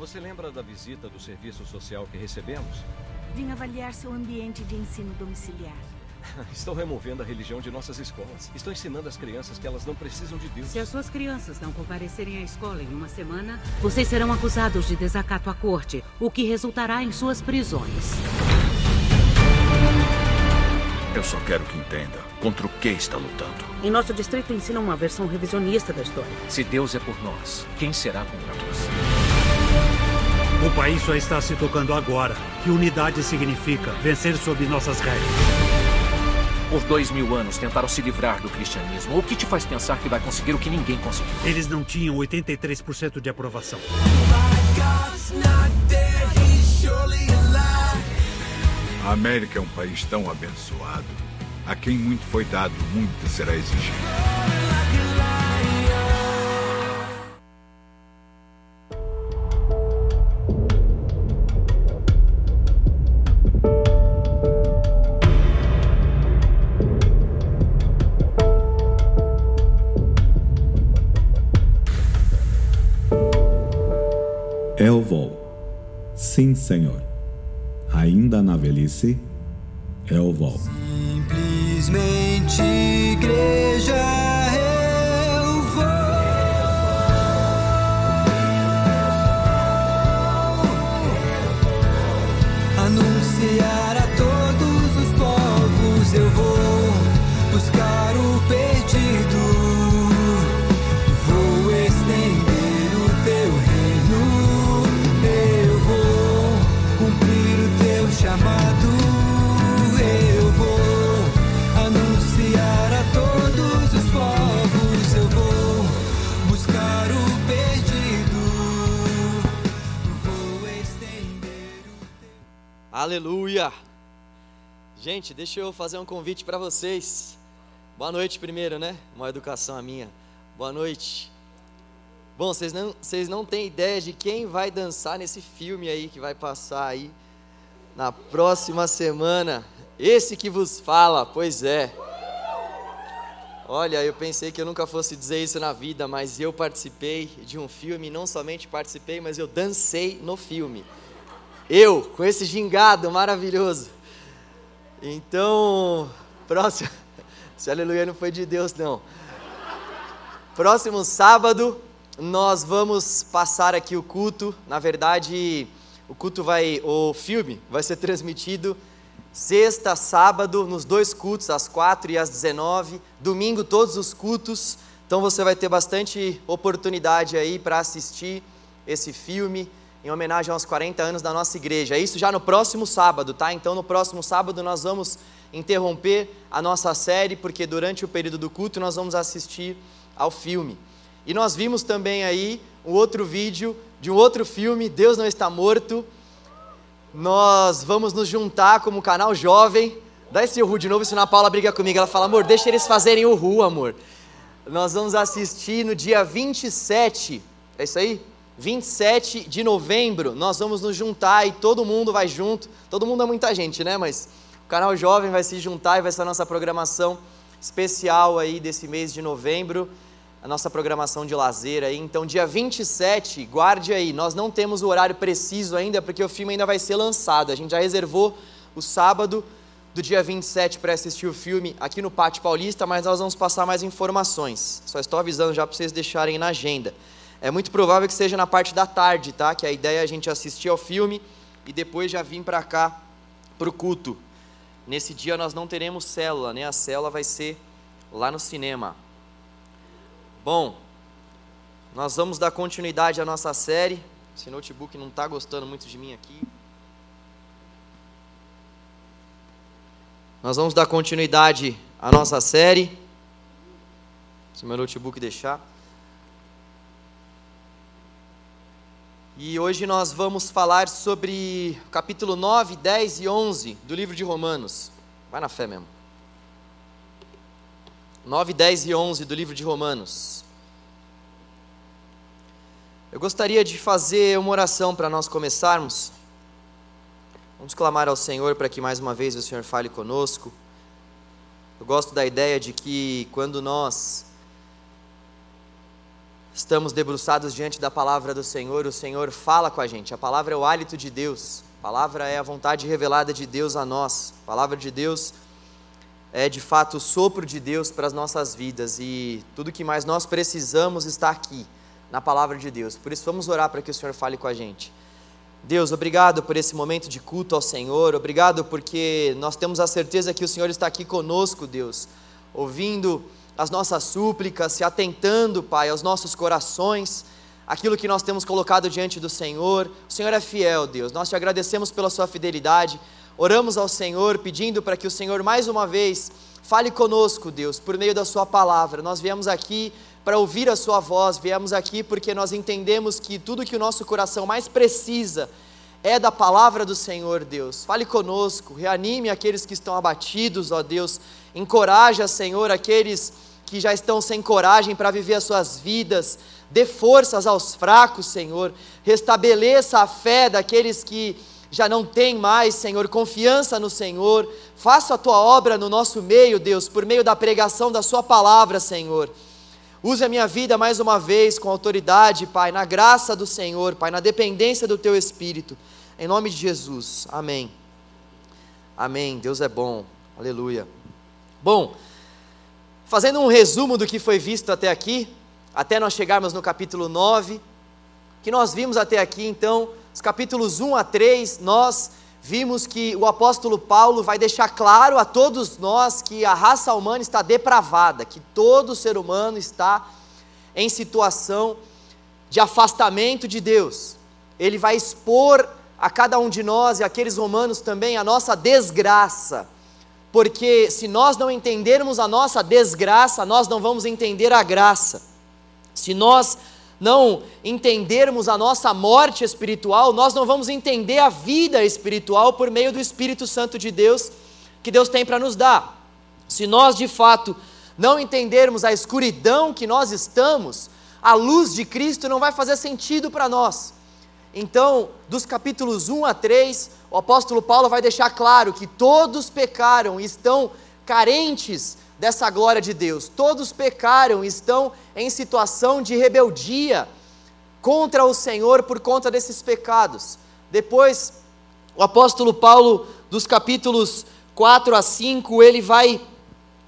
Você lembra da visita do serviço social que recebemos? Vim avaliar seu ambiente de ensino domiciliar. Estou removendo a religião de nossas escolas. Estou ensinando às crianças que elas não precisam de Deus. Se as suas crianças não comparecerem à escola em uma semana, vocês serão acusados de desacato à corte, o que resultará em suas prisões. Eu só quero que entenda contra o que está lutando. Em nosso distrito ensina uma versão revisionista da história. Se Deus é por nós, quem será contra nós? O país só está se tocando agora. Que unidade significa vencer sob nossas regras. Por dois mil anos tentaram se livrar do cristianismo. O que te faz pensar que vai conseguir o que ninguém conseguiu? Eles não tinham 83% de aprovação. A América é um país tão abençoado. A quem muito foi dado, muito será exigido. Ainda na velhice, Elvol. Simplesmente Gente, deixa eu fazer um convite para vocês. Boa noite primeiro, né? Uma educação a minha. Boa noite. Bom, vocês não, vocês não têm ideia de quem vai dançar nesse filme aí que vai passar aí na próxima semana. Esse que vos fala, pois é. Olha, eu pensei que eu nunca fosse dizer isso na vida, mas eu participei de um filme, não somente participei, mas eu dancei no filme. Eu, com esse gingado maravilhoso. Então, próximo. Esse aleluia não foi de Deus, não. Próximo sábado, nós vamos passar aqui o culto. Na verdade, o culto vai. O filme vai ser transmitido sexta, sábado, nos dois cultos, às quatro e às 19. Domingo, todos os cultos. Então você vai ter bastante oportunidade aí para assistir esse filme em homenagem aos 40 anos da nossa igreja. Isso já no próximo sábado, tá? Então no próximo sábado nós vamos interromper a nossa série, porque durante o período do culto nós vamos assistir ao filme. E nós vimos também aí um outro vídeo de um outro filme, Deus não está morto. Nós vamos nos juntar como canal jovem. Dá esse Uhu de novo, senão a Paula briga comigo. Ela fala, amor, deixa eles fazerem o Uhu, amor. Nós vamos assistir no dia 27, é isso aí? 27 de novembro, nós vamos nos juntar e todo mundo vai junto. Todo mundo é muita gente, né? Mas o canal Jovem vai se juntar e vai ser a nossa programação especial aí desse mês de novembro, a nossa programação de lazer aí. Então, dia 27, guarde aí. Nós não temos o horário preciso ainda, porque o filme ainda vai ser lançado. A gente já reservou o sábado do dia 27 para assistir o filme aqui no Pátio Paulista, mas nós vamos passar mais informações. Só estou avisando já para vocês deixarem na agenda. É muito provável que seja na parte da tarde, tá? Que a ideia é a gente assistir ao filme e depois já vir para cá para o culto. Nesse dia nós não teremos célula, né? A célula vai ser lá no cinema. Bom, nós vamos dar continuidade à nossa série. Esse notebook não está gostando muito de mim aqui. Nós vamos dar continuidade à nossa série. Se meu notebook deixar. E hoje nós vamos falar sobre capítulo 9, 10 e 11 do livro de Romanos. Vai na fé mesmo. 9, 10 e 11 do livro de Romanos. Eu gostaria de fazer uma oração para nós começarmos. Vamos clamar ao Senhor para que mais uma vez o Senhor fale conosco. Eu gosto da ideia de que quando nós estamos debruçados diante da palavra do Senhor, o Senhor fala com a gente. A palavra é o hálito de Deus, a palavra é a vontade revelada de Deus a nós. A palavra de Deus é de fato o sopro de Deus para as nossas vidas e tudo que mais nós precisamos está aqui, na palavra de Deus. Por isso, vamos orar para que o Senhor fale com a gente. Deus, obrigado por esse momento de culto ao Senhor, obrigado porque nós temos a certeza que o Senhor está aqui conosco, Deus, ouvindo as nossas súplicas, se atentando, Pai, aos nossos corações, aquilo que nós temos colocado diante do Senhor. O Senhor é fiel, Deus, nós te agradecemos pela Sua fidelidade, oramos ao Senhor pedindo para que o Senhor mais uma vez fale conosco, Deus, por meio da Sua palavra. Nós viemos aqui para ouvir a Sua voz, viemos aqui porque nós entendemos que tudo que o nosso coração mais precisa é da palavra do Senhor, Deus. Fale conosco, reanime aqueles que estão abatidos, ó Deus. Encoraja, Senhor, aqueles que já estão sem coragem para viver as suas vidas. Dê forças aos fracos, Senhor. Restabeleça a fé daqueles que já não têm mais, Senhor, confiança no Senhor. Faça a tua obra no nosso meio, Deus, por meio da pregação da Sua palavra, Senhor. Use a minha vida mais uma vez com autoridade, Pai, na graça do Senhor, Pai, na dependência do Teu Espírito. Em nome de Jesus. Amém. Amém. Deus é bom. Aleluia. Bom, fazendo um resumo do que foi visto até aqui, até nós chegarmos no capítulo 9, que nós vimos até aqui, então, os capítulos 1 a 3, nós vimos que o apóstolo Paulo vai deixar claro a todos nós que a raça humana está depravada, que todo ser humano está em situação de afastamento de Deus. Ele vai expor a cada um de nós e aqueles romanos também a nossa desgraça. Porque se nós não entendermos a nossa desgraça, nós não vamos entender a graça. Se nós não entendermos a nossa morte espiritual, nós não vamos entender a vida espiritual por meio do Espírito Santo de Deus que Deus tem para nos dar. Se nós de fato não entendermos a escuridão que nós estamos, a luz de Cristo não vai fazer sentido para nós. Então, dos capítulos 1 a 3, o apóstolo Paulo vai deixar claro que todos pecaram e estão carentes dessa glória de Deus. Todos pecaram, estão em situação de rebeldia contra o Senhor por conta desses pecados. Depois, o apóstolo Paulo, dos capítulos 4 a 5, ele vai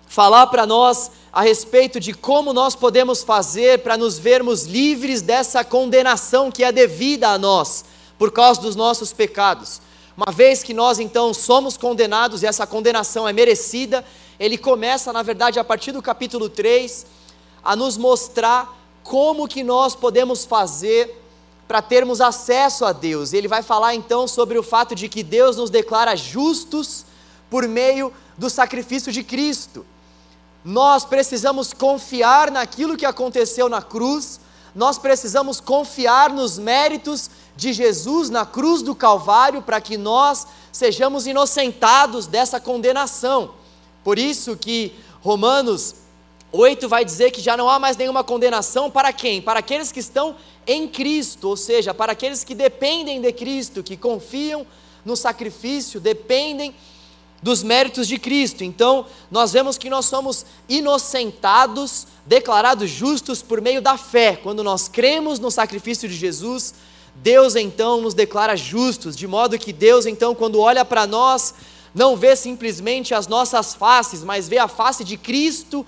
falar para nós a respeito de como nós podemos fazer para nos vermos livres dessa condenação que é devida a nós por causa dos nossos pecados. Uma vez que nós então somos condenados e essa condenação é merecida, ele começa, na verdade, a partir do capítulo 3, a nos mostrar como que nós podemos fazer para termos acesso a Deus. Ele vai falar então sobre o fato de que Deus nos declara justos por meio do sacrifício de Cristo. Nós precisamos confiar naquilo que aconteceu na cruz, nós precisamos confiar nos méritos de Jesus na cruz do Calvário para que nós sejamos inocentados dessa condenação. Por isso que Romanos 8 vai dizer que já não há mais nenhuma condenação para quem? Para aqueles que estão em Cristo, ou seja, para aqueles que dependem de Cristo, que confiam no sacrifício, dependem dos méritos de Cristo. Então, nós vemos que nós somos inocentados, declarados justos por meio da fé. Quando nós cremos no sacrifício de Jesus, Deus então nos declara justos, de modo que Deus então, quando olha para nós, não vê simplesmente as nossas faces, mas vê a face de Cristo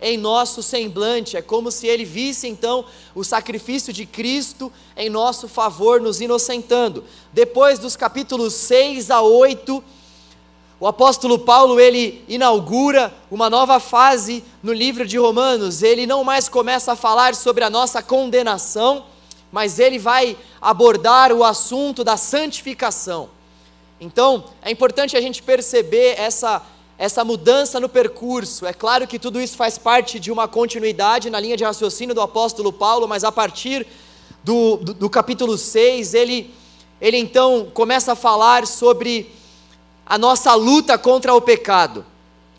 em nosso semblante. É como se ele visse então o sacrifício de Cristo em nosso favor, nos inocentando. Depois dos capítulos 6 a 8, o apóstolo Paulo ele inaugura uma nova fase no livro de Romanos. Ele não mais começa a falar sobre a nossa condenação, mas ele vai abordar o assunto da santificação. Então, é importante a gente perceber essa, essa mudança no percurso. É claro que tudo isso faz parte de uma continuidade na linha de raciocínio do apóstolo Paulo, mas a partir do, do, do capítulo 6, ele, ele então começa a falar sobre a nossa luta contra o pecado.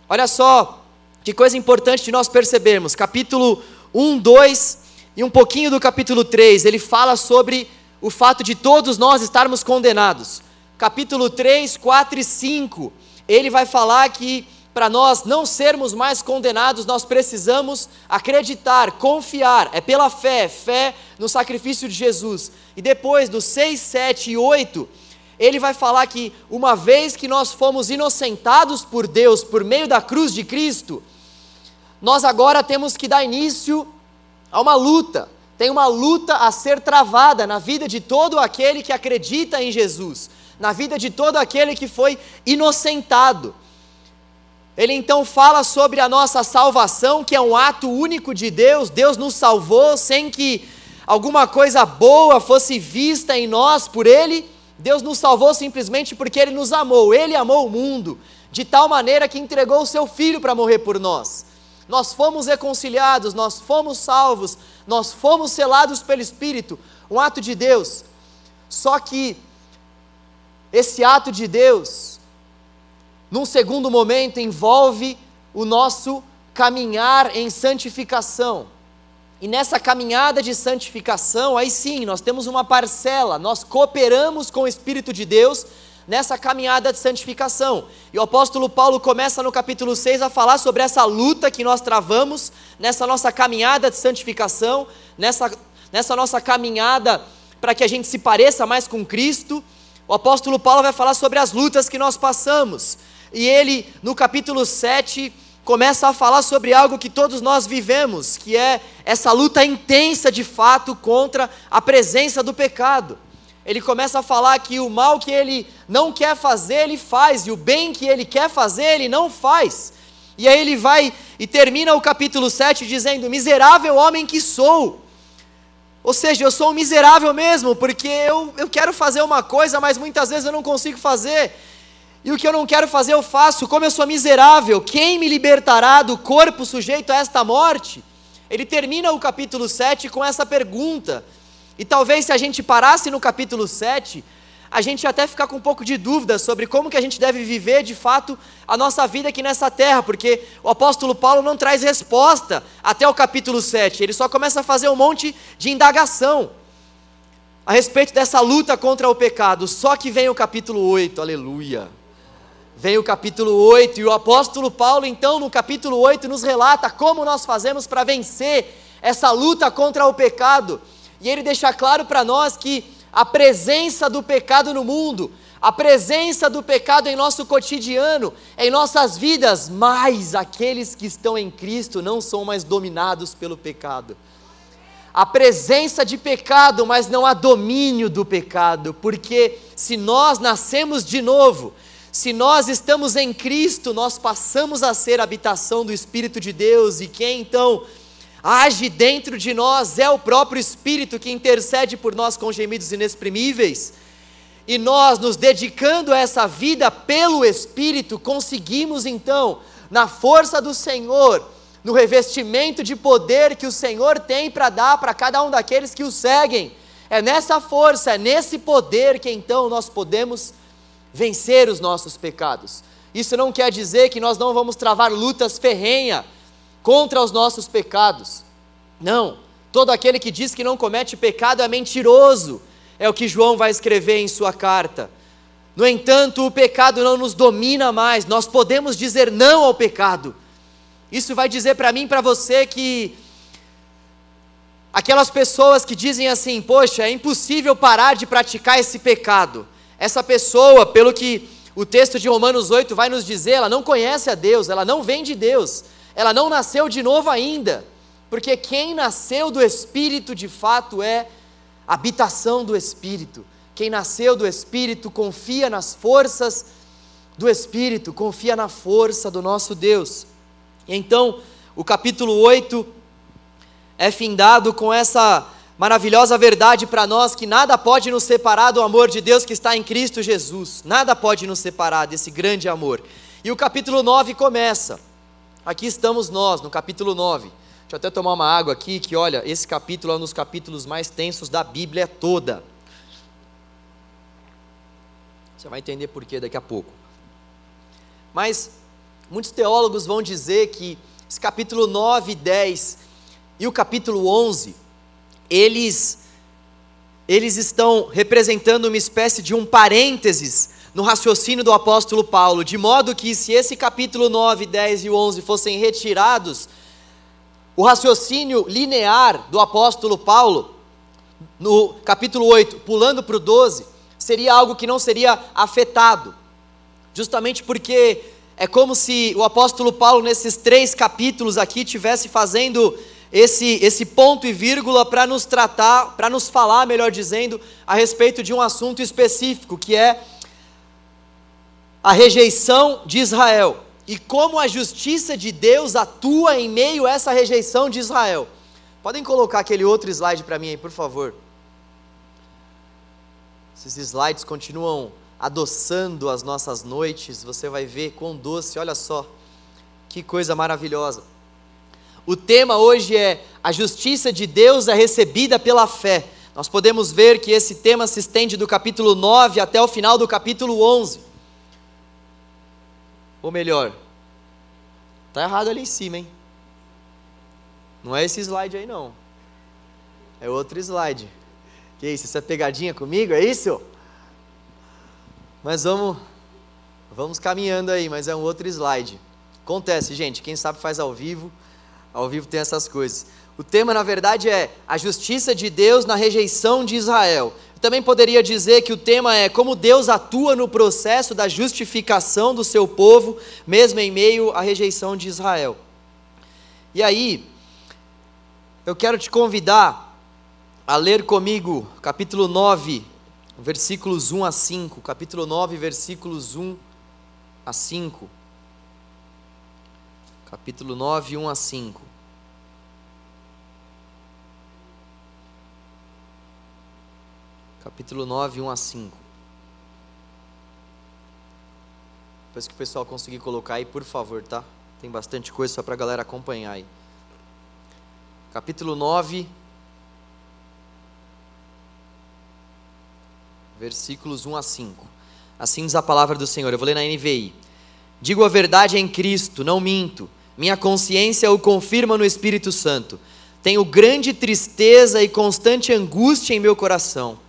Olha só que coisa importante de nós percebermos. Capítulo 1, 2 e um pouquinho do capítulo 3, ele fala sobre o fato de todos nós estarmos condenados capítulo 3, 4 e 5, ele vai falar que para nós não sermos mais condenados, nós precisamos acreditar, confiar, é pela fé, fé no sacrifício de Jesus. E depois, do 6, 7 e 8, ele vai falar que uma vez que nós fomos inocentados por Deus por meio da cruz de Cristo, nós agora temos que dar início a uma luta. Tem uma luta a ser travada na vida de todo aquele que acredita em Jesus, na vida de todo aquele que foi inocentado. Ele então fala sobre a nossa salvação, que é um ato único de Deus. Deus nos salvou sem que alguma coisa boa fosse vista em nós por Ele. Deus nos salvou simplesmente porque Ele nos amou. Ele amou o mundo de tal maneira que entregou o seu Filho para morrer por nós. Nós fomos reconciliados, nós fomos salvos, nós fomos selados pelo Espírito. Um ato de Deus. Só que esse ato de Deus num segundo momento, envolve o nosso caminhar em santificação. E nessa caminhada de santificação, aí sim, nós temos uma parcela, nós cooperamos com o Espírito de Deus nessa caminhada de santificação. E o apóstolo Paulo começa no capítulo 6 a falar sobre essa luta que nós travamos nessa nossa caminhada de santificação, nessa, nessa nossa caminhada para que a gente se pareça mais com Cristo. O apóstolo Paulo vai falar sobre as lutas que nós passamos. E ele, no capítulo 7, começa a falar sobre algo que todos nós vivemos, que é essa luta intensa de fato contra a presença do pecado. Ele começa a falar que o mal que ele não quer fazer, ele faz, e o bem que ele quer fazer, ele não faz. E aí ele vai e termina o capítulo 7 dizendo: Miserável homem que sou. Ou seja, eu sou um miserável mesmo, porque eu, eu quero fazer uma coisa, mas muitas vezes eu não consigo fazer. E o que eu não quero fazer eu faço, como eu sou miserável, quem me libertará do corpo sujeito a esta morte? Ele termina o capítulo 7 com essa pergunta. E talvez se a gente parasse no capítulo 7, a gente até ficar com um pouco de dúvida sobre como que a gente deve viver de fato a nossa vida aqui nessa terra, porque o apóstolo Paulo não traz resposta até o capítulo 7, ele só começa a fazer um monte de indagação a respeito dessa luta contra o pecado. Só que vem o capítulo 8, aleluia vem o capítulo 8, e o apóstolo Paulo, então, no capítulo 8, nos relata como nós fazemos para vencer essa luta contra o pecado. E ele deixa claro para nós que a presença do pecado no mundo, a presença do pecado em nosso cotidiano, em nossas vidas, mas aqueles que estão em Cristo não são mais dominados pelo pecado. A presença de pecado, mas não há domínio do pecado, porque se nós nascemos de novo, se nós estamos em Cristo, nós passamos a ser habitação do Espírito de Deus, e quem então age dentro de nós é o próprio Espírito que intercede por nós com gemidos inexprimíveis. E nós, nos dedicando a essa vida pelo Espírito, conseguimos então, na força do Senhor, no revestimento de poder que o Senhor tem para dar para cada um daqueles que o seguem, é nessa força, é nesse poder que então nós podemos vencer os nossos pecados. Isso não quer dizer que nós não vamos travar lutas ferrenhas contra os nossos pecados. Não. Todo aquele que diz que não comete pecado é mentiroso, é o que João vai escrever em sua carta. No entanto, o pecado não nos domina mais, nós podemos dizer não ao pecado. Isso vai dizer para mim e para você que aquelas pessoas que dizem assim: Poxa, é impossível parar de praticar esse pecado. Essa pessoa, pelo que o texto de Romanos 8 vai nos dizer, ela não conhece a Deus, ela não vem de Deus, ela não nasceu de novo ainda, porque quem nasceu do Espírito de fato é habitação do Espírito. Quem nasceu do Espírito confia nas forças do Espírito, confia na força do nosso Deus. E então, o capítulo 8 é findado com essa maravilhosa verdade para nós que nada pode nos separar do amor de Deus que está em Cristo Jesus. Nada pode nos separar desse grande amor. E o capítulo 9 começa. Aqui estamos nós, no capítulo 9. Deixa eu até tomar uma água aqui, que olha, esse capítulo é um dos capítulos mais tensos da Bíblia toda. Você vai entender por quê daqui a pouco. Mas muitos teólogos vão dizer que esse capítulo 9 e 10 e o capítulo 11 eles eles estão representando uma espécie de um parênteses no raciocínio do apóstolo Paulo, de modo que se esse capítulo 9, 10 e 11 fossem retirados, o raciocínio linear do apóstolo Paulo, no capítulo 8, pulando para o 12, seria algo que não seria afetado, justamente porque é como se o apóstolo Paulo, nesses três capítulos aqui, tivesse fazendo esse, esse ponto e vírgula para nos tratar, para nos falar, melhor dizendo, a respeito de um assunto específico, que é a rejeição de Israel e como a justiça de Deus atua em meio a essa rejeição de Israel. Podem colocar aquele outro slide para mim aí, por favor. Esses slides continuam adoçando as nossas noites, você vai ver quão doce, olha só, que coisa maravilhosa. O tema hoje é a justiça de Deus é recebida pela fé. Nós podemos ver que esse tema se estende do capítulo 9 até o final do capítulo 11. Ou melhor, tá errado ali em cima, hein? Não é esse slide aí não. É outro slide. Que isso? É pegadinha comigo? É isso? Mas vamos, vamos caminhando aí, mas é um outro slide. Acontece, gente, quem sabe faz ao vivo, ao vivo tem essas coisas. O tema, na verdade, é a justiça de Deus na rejeição de Israel. Eu também poderia dizer que o tema é como Deus atua no processo da justificação do seu povo, mesmo em meio à rejeição de Israel. E aí, eu quero te convidar a ler comigo capítulo 9, versículos 1 a 5. Capítulo 9, versículos 1 a 5. Capítulo 9, 1 a 5. Capítulo 9, 1 a 5. Depois que o pessoal conseguir colocar aí, por favor, tá? Tem bastante coisa só para a galera acompanhar aí. Capítulo 9, versículos 1 a 5. Assim diz a palavra do Senhor. Eu vou ler na NVI. Digo a verdade em Cristo, não minto. Minha consciência o confirma no Espírito Santo. Tenho grande tristeza e constante angústia em meu coração.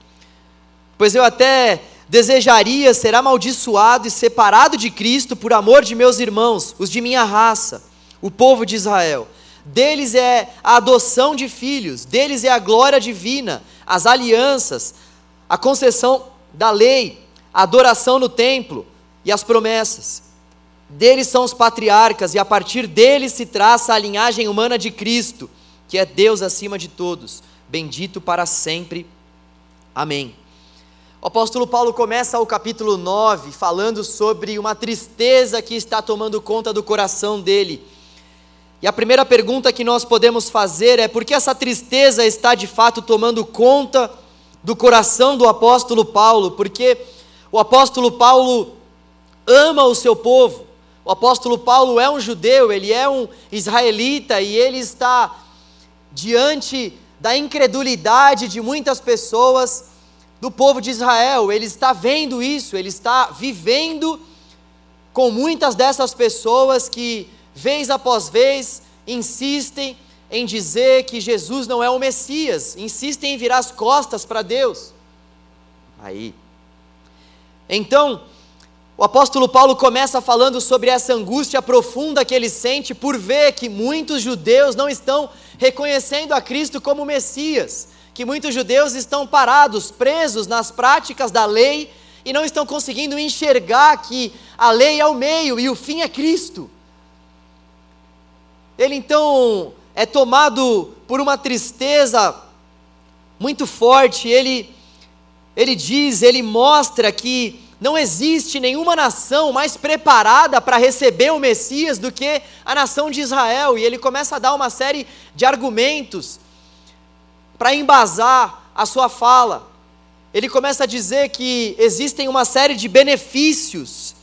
Pois eu até desejaria ser amaldiçoado e separado de Cristo por amor de meus irmãos, os de minha raça, o povo de Israel. Deles é a adoção de filhos, deles é a glória divina, as alianças, a concessão da lei, a adoração no templo e as promessas. Deles são os patriarcas, e a partir deles se traça a linhagem humana de Cristo, que é Deus acima de todos, bendito para sempre. Amém. O apóstolo Paulo começa o capítulo 9 falando sobre uma tristeza que está tomando conta do coração dele. E a primeira pergunta que nós podemos fazer é por que essa tristeza está de fato tomando conta do coração do apóstolo Paulo, porque o apóstolo Paulo ama o seu povo. O apóstolo Paulo é um judeu, ele é um israelita e ele está diante da incredulidade de muitas pessoas do povo de Israel. Ele está vendo isso, ele está vivendo com muitas dessas pessoas que, vez após vez, insistem em dizer que Jesus não é o Messias, insistem em virar as costas para Deus. Aí. Então, o apóstolo Paulo começa falando sobre essa angústia profunda que ele sente por ver que muitos judeus não estão reconhecendo a Cristo como Messias, que muitos judeus estão parados, presos nas práticas da lei e não estão conseguindo enxergar que a lei é o meio e o fim é Cristo. Ele então é tomado por uma tristeza muito forte. Ele, ele diz, ele mostra que não existe nenhuma nação mais preparada para receber o Messias do que a nação de Israel. E ele começa a dar uma série de argumentos para embasar a sua fala. Ele começa a dizer que existem uma série de benefícios,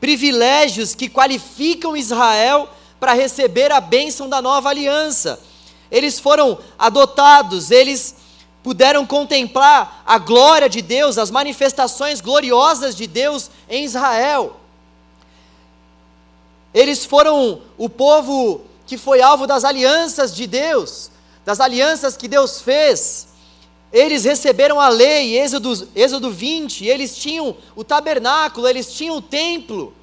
privilégios que qualificam Israel para receber a bênção da nova aliança. Eles foram adotados, eles puderam contemplar a glória de Deus, as manifestações gloriosas de Deus em Israel. Eles foram o povo que foi alvo das alianças de Deus, das alianças que Deus fez. eles receberam a lei, Êxodo, Êxodo 20, eles tinham o tabernáculo, eles tinham o templo,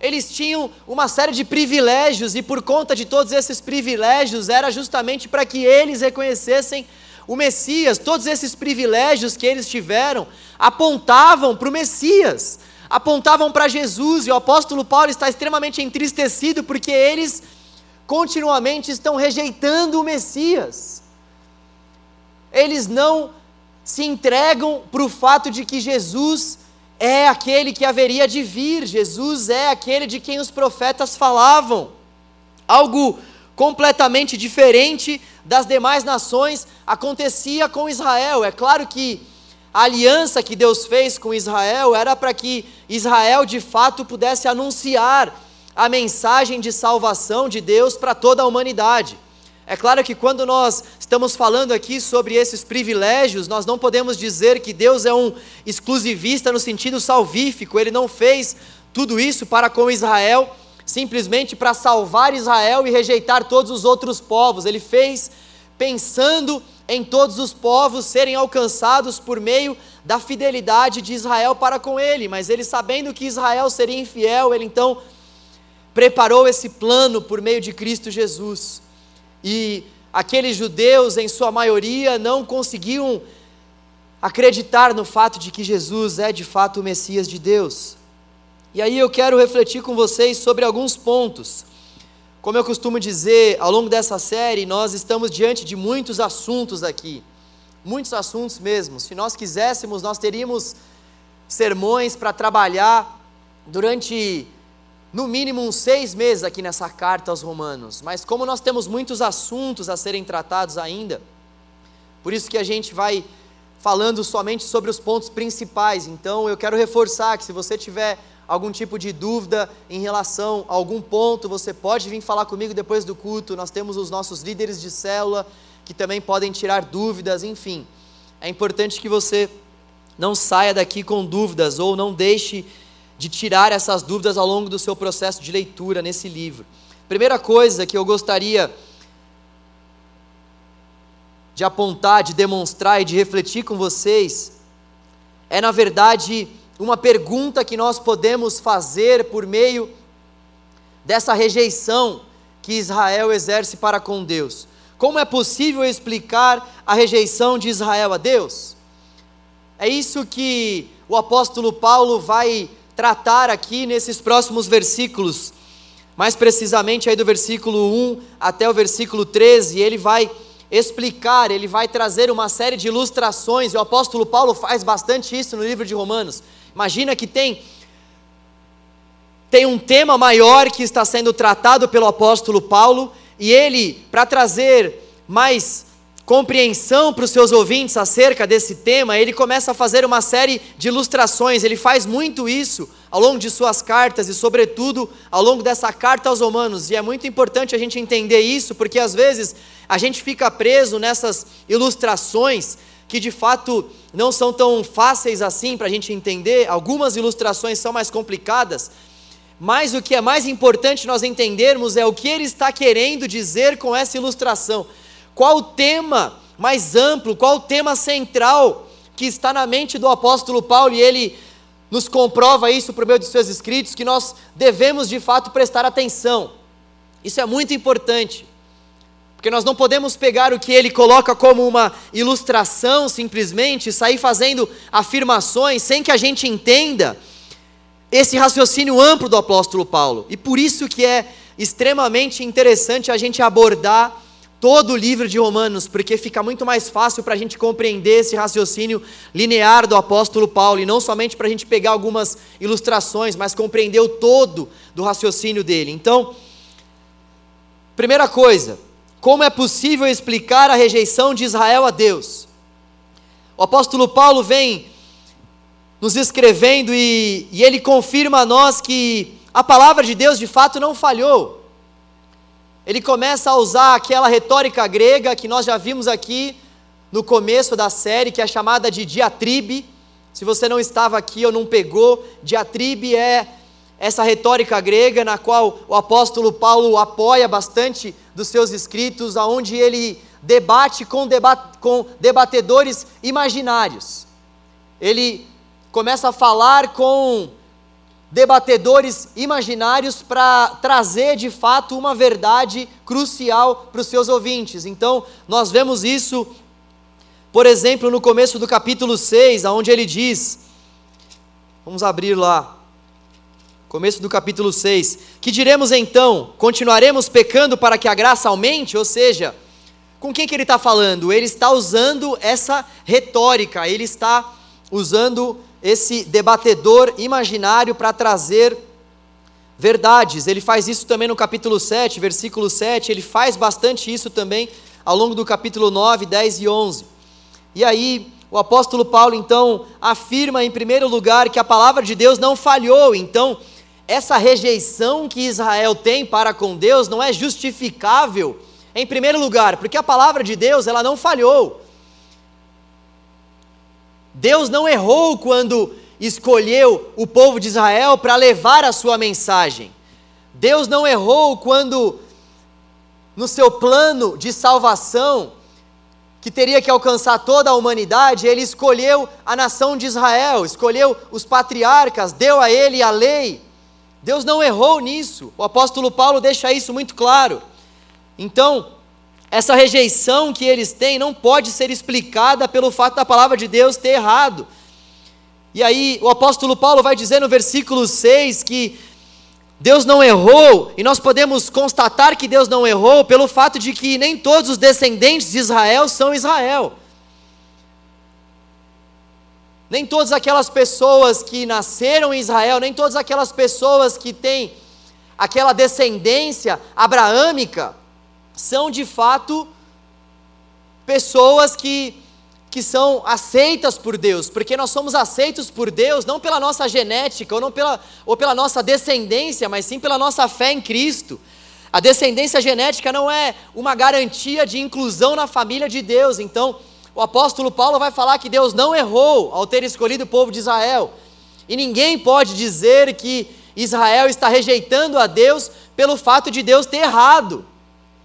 eles tinham uma série de privilégios, e por conta de todos esses privilégios, era justamente para que eles reconhecessem o Messias. Todos esses privilégios que eles tiveram apontavam para o Messias, apontavam para Jesus, e o apóstolo Paulo está extremamente entristecido porque eles continuamente estão rejeitando o Messias. Eles não se entregam para o fato de que Jesus é aquele que haveria de vir, Jesus é aquele de quem os profetas falavam. Algo completamente diferente das demais nações acontecia com Israel. É claro que a aliança que Deus fez com Israel era para que Israel de fato pudesse anunciar a mensagem de salvação de Deus para toda a humanidade. É claro que quando nós estamos falando aqui sobre esses privilégios, nós não podemos dizer que Deus é um exclusivista no sentido salvífico, ele não fez tudo isso para com Israel simplesmente para salvar Israel e rejeitar todos os outros povos. Ele fez pensando em todos os povos serem alcançados por meio da fidelidade de Israel para com ele, mas ele sabendo que Israel seria infiel, ele então preparou esse plano por meio de Cristo Jesus. E aqueles judeus, em sua maioria, não conseguiam acreditar no fato de que Jesus é de fato o Messias de Deus. E aí eu quero refletir com vocês sobre alguns pontos. Como eu costumo dizer, ao longo dessa série, nós estamos diante de muitos assuntos aqui. Muitos assuntos mesmo. Se nós quiséssemos, nós teríamos sermões para trabalhar durante no mínimo uns seis meses aqui nessa carta aos Romanos. Mas como nós temos muitos assuntos a serem tratados ainda, por isso que a gente vai falando somente sobre os pontos principais. Então eu quero reforçar que se você tiver algum tipo de dúvida em relação a algum ponto, você pode vir falar comigo depois do culto. Nós temos os nossos líderes de célula que também podem tirar dúvidas, enfim. É importante que você não saia daqui com dúvidas ou não deixe de tirar essas dúvidas ao longo do seu processo de leitura nesse livro. Primeira coisa que eu gostaria de apontar, de demonstrar e de refletir com vocês é, na verdade, uma pergunta que nós podemos fazer por meio dessa rejeição que Israel exerce para com Deus. Como é possível explicar a rejeição de Israel a Deus? É isso que o apóstolo Paulo vai tratar aqui nesses próximos versículos, mais precisamente aí do versículo 1 até o versículo 13, ele vai explicar, ele vai trazer uma série de ilustrações, e o apóstolo Paulo faz bastante isso no livro de Romanos. Imagina que tem tem um tema maior que está sendo tratado pelo apóstolo Paulo, e ele, para trazer mais compreensão para os seus ouvintes acerca desse tema, ele começa a fazer uma série de ilustrações. Ele faz muito isso ao longo de suas cartas e, sobretudo, ao longo dessa carta aos Romanos. E é muito importante a gente entender isso, porque às vezes a gente fica preso nessas ilustrações que de fato não são tão fáceis assim para a gente entender. Algumas ilustrações são mais complicadas. Mas o que é mais importante nós entendermos é o que ele está querendo dizer com essa ilustração. Qual o tema mais amplo, qual o tema central que está na mente do apóstolo Paulo e ele nos comprova isso por meio de seus escritos que nós devemos de fato prestar atenção. Isso é muito importante. Porque nós não podemos pegar o que ele coloca como uma ilustração simplesmente, sair fazendo afirmações sem que a gente entenda esse raciocínio amplo do apóstolo Paulo. E por isso que é extremamente interessante a gente abordar todo o livro de Romanos, porque fica muito mais fácil para a gente compreender esse raciocínio linear do apóstolo Paulo, e não somente para a gente pegar algumas ilustrações, mas compreender o todo do raciocínio dele. Então, primeira coisa, como é possível explicar a rejeição de Israel a Deus? O apóstolo Paulo vem nos escrevendo e, e ele confirma a nós que a palavra de Deus de fato não falhou ele começa a usar aquela retórica grega que nós já vimos aqui no começo da série, que é chamada de diatribe. Se você não estava aqui ou não pegou, diatribe é, essa retórica grega na qual o apóstolo Paulo apoia bastante dos seus escritos, aonde ele debate com, deba com debatedores imaginários. Ele começa a falar com debatedores imaginários para trazer de fato uma verdade crucial para os seus ouvintes. Então, nós vemos isso, por exemplo, no começo do capítulo 6, onde ele diz: Vamos abrir lá. Começo do capítulo 6. Que diremos então? Continuaremos pecando para que a graça aumente? Ou seja, com quem que ele está falando? Ele está usando essa retórica, ele está usando esse debatedor imaginário para trazer verdades. Ele faz isso também no capítulo 7, versículo 7, ele faz bastante isso também ao longo do capítulo 9, 10 e 11. E aí, o apóstolo Paulo então afirma em primeiro lugar que a palavra de Deus não falhou. Então, essa rejeição que Israel tem para com Deus não é justificável em primeiro lugar, porque a palavra de Deus, ela não falhou. Deus não errou quando escolheu o povo de Israel para levar a sua mensagem. Deus não errou quando, no seu plano de salvação, que teria que alcançar toda a humanidade, ele escolheu a nação de Israel, escolheu os patriarcas, deu a ele a lei. Deus não errou nisso. O apóstolo Paulo deixa isso muito claro. Então, essa rejeição que eles têm não pode ser explicada pelo fato da palavra de Deus ter errado. E aí o apóstolo Paulo vai dizer no versículo 6 que Deus não errou, e nós podemos constatar que Deus não errou pelo fato de que nem todos os descendentes de Israel são Israel. Nem todas aquelas pessoas que nasceram em Israel, nem todas aquelas pessoas que têm aquela descendência abraâmica, são de fato pessoas que, que são aceitas por Deus, porque nós somos aceitos por Deus não pela nossa genética ou, não pela, ou pela nossa descendência, mas sim pela nossa fé em Cristo. A descendência genética não é uma garantia de inclusão na família de Deus. Então, o apóstolo Paulo vai falar que Deus não errou ao ter escolhido o povo de Israel. E ninguém pode dizer que Israel está rejeitando a Deus pelo fato de Deus ter errado.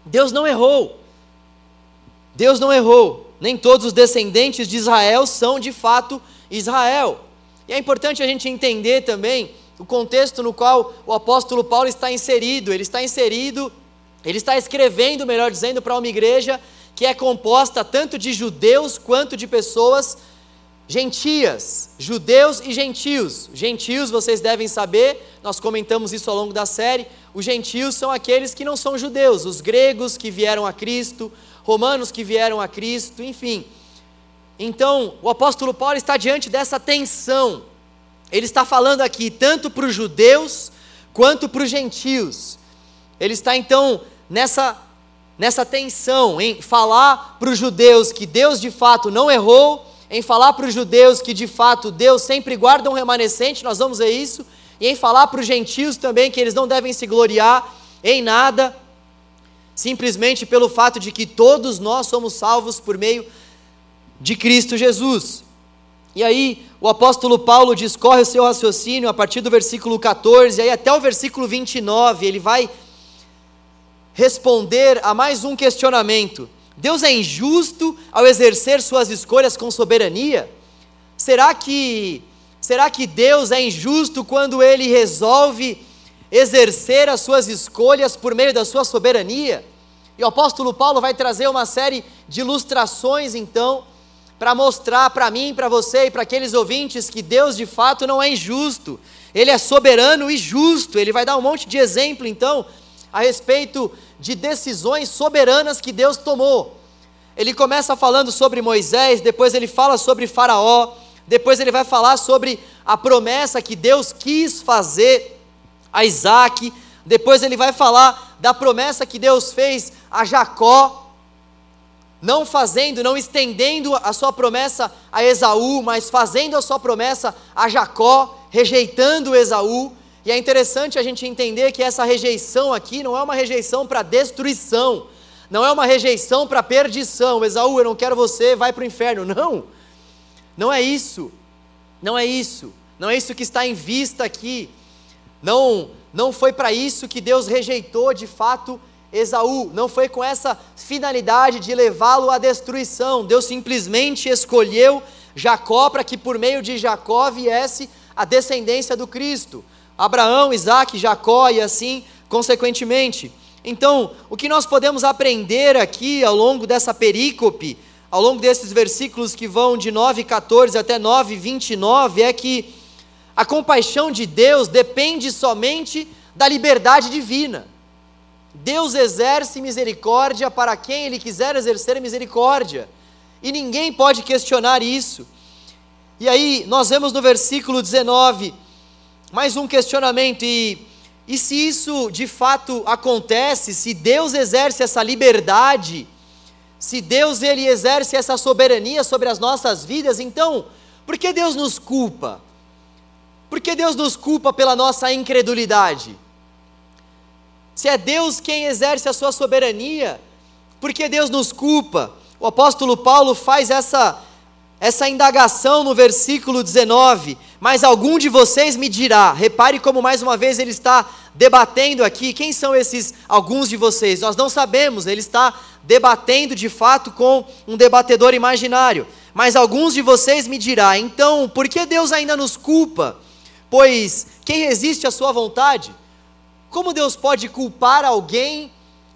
Deus não errou. Deus não errou. Nem todos os descendentes de Israel são de fato Israel. E é importante a gente entender também o contexto no qual o apóstolo Paulo está inserido. Ele está inserido, ele está escrevendo, melhor dizendo, para uma igreja que é composta tanto de judeus quanto de pessoas gentias, judeus e gentios. Gentios, vocês devem saber, nós comentamos isso ao longo da série, os gentios são aqueles que não são judeus, os gregos que vieram a Cristo, romanos que vieram a Cristo, enfim. Então, o apóstolo Paulo está diante dessa tensão. Ele está falando aqui tanto para os judeus quanto para os gentios. Ele está então nessa nessa tensão em falar para os judeus que Deus de fato não errou, em falar para os judeus que de fato Deus sempre guarda um remanescente, nós vamos ver isso, e em falar para os gentios também que eles não devem se gloriar em nada, simplesmente pelo fato de que todos nós somos salvos por meio de Cristo Jesus. E aí, o apóstolo Paulo discorre o seu raciocínio a partir do versículo 14, e aí até o versículo 29, ele vai responder a mais um questionamento. Deus é injusto ao exercer suas escolhas com soberania? Será que Será que Deus é injusto quando ele resolve exercer as suas escolhas por meio da sua soberania? E o apóstolo Paulo vai trazer uma série de ilustrações, então, para mostrar para mim, para você e para aqueles ouvintes que Deus de fato não é injusto, Ele é soberano e justo. Ele vai dar um monte de exemplo, então, a respeito de decisões soberanas que Deus tomou. Ele começa falando sobre Moisés, depois ele fala sobre Faraó, depois ele vai falar sobre a promessa que Deus quis fazer a Isaac. Depois ele vai falar da promessa que Deus fez a Jacó, não fazendo, não estendendo a sua promessa a Esaú, mas fazendo a sua promessa a Jacó, rejeitando Esaú. E é interessante a gente entender que essa rejeição aqui não é uma rejeição para destruição, não é uma rejeição para perdição. Esaú, eu não quero você, vai para o inferno. Não. Não é isso. Não é isso. Não é isso que está em vista aqui. Não, não foi para isso que Deus rejeitou de fato Esaú, não foi com essa finalidade de levá-lo à destruição. Deus simplesmente escolheu Jacó para que por meio de Jacó viesse a descendência do Cristo. Abraão, Isaac, Jacó e assim consequentemente. Então, o que nós podemos aprender aqui ao longo dessa perícope, ao longo desses versículos que vão de 9,14 até 9,29, é que a compaixão de Deus depende somente da liberdade divina. Deus exerce misericórdia para quem Ele quiser exercer misericórdia, e ninguém pode questionar isso. E aí, nós vemos no versículo 19 mais um questionamento, e, e se isso de fato acontece, se Deus exerce essa liberdade, se Deus ele exerce essa soberania sobre as nossas vidas, então, por que Deus nos culpa? Por que Deus nos culpa pela nossa incredulidade? Se é Deus quem exerce a sua soberania, por que Deus nos culpa? O apóstolo Paulo faz essa essa indagação no versículo 19, mas algum de vocês me dirá, repare como mais uma vez ele está debatendo aqui, quem são esses alguns de vocês? Nós não sabemos, ele está debatendo de fato com um debatedor imaginário, mas alguns de vocês me dirá, então, por que Deus ainda nos culpa? Pois quem resiste à sua vontade? Como Deus pode culpar alguém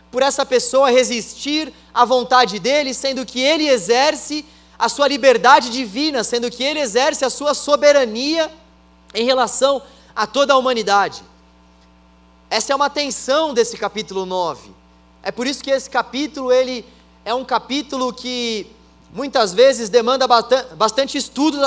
por essa pessoa resistir à vontade dele, sendo que ele exerce a sua liberdade divina, sendo que ele exerce a sua soberania em relação a toda a humanidade? Essa é uma tensão desse capítulo 9. É por isso que esse capítulo ele é um capítulo que muitas vezes demanda bastante estudo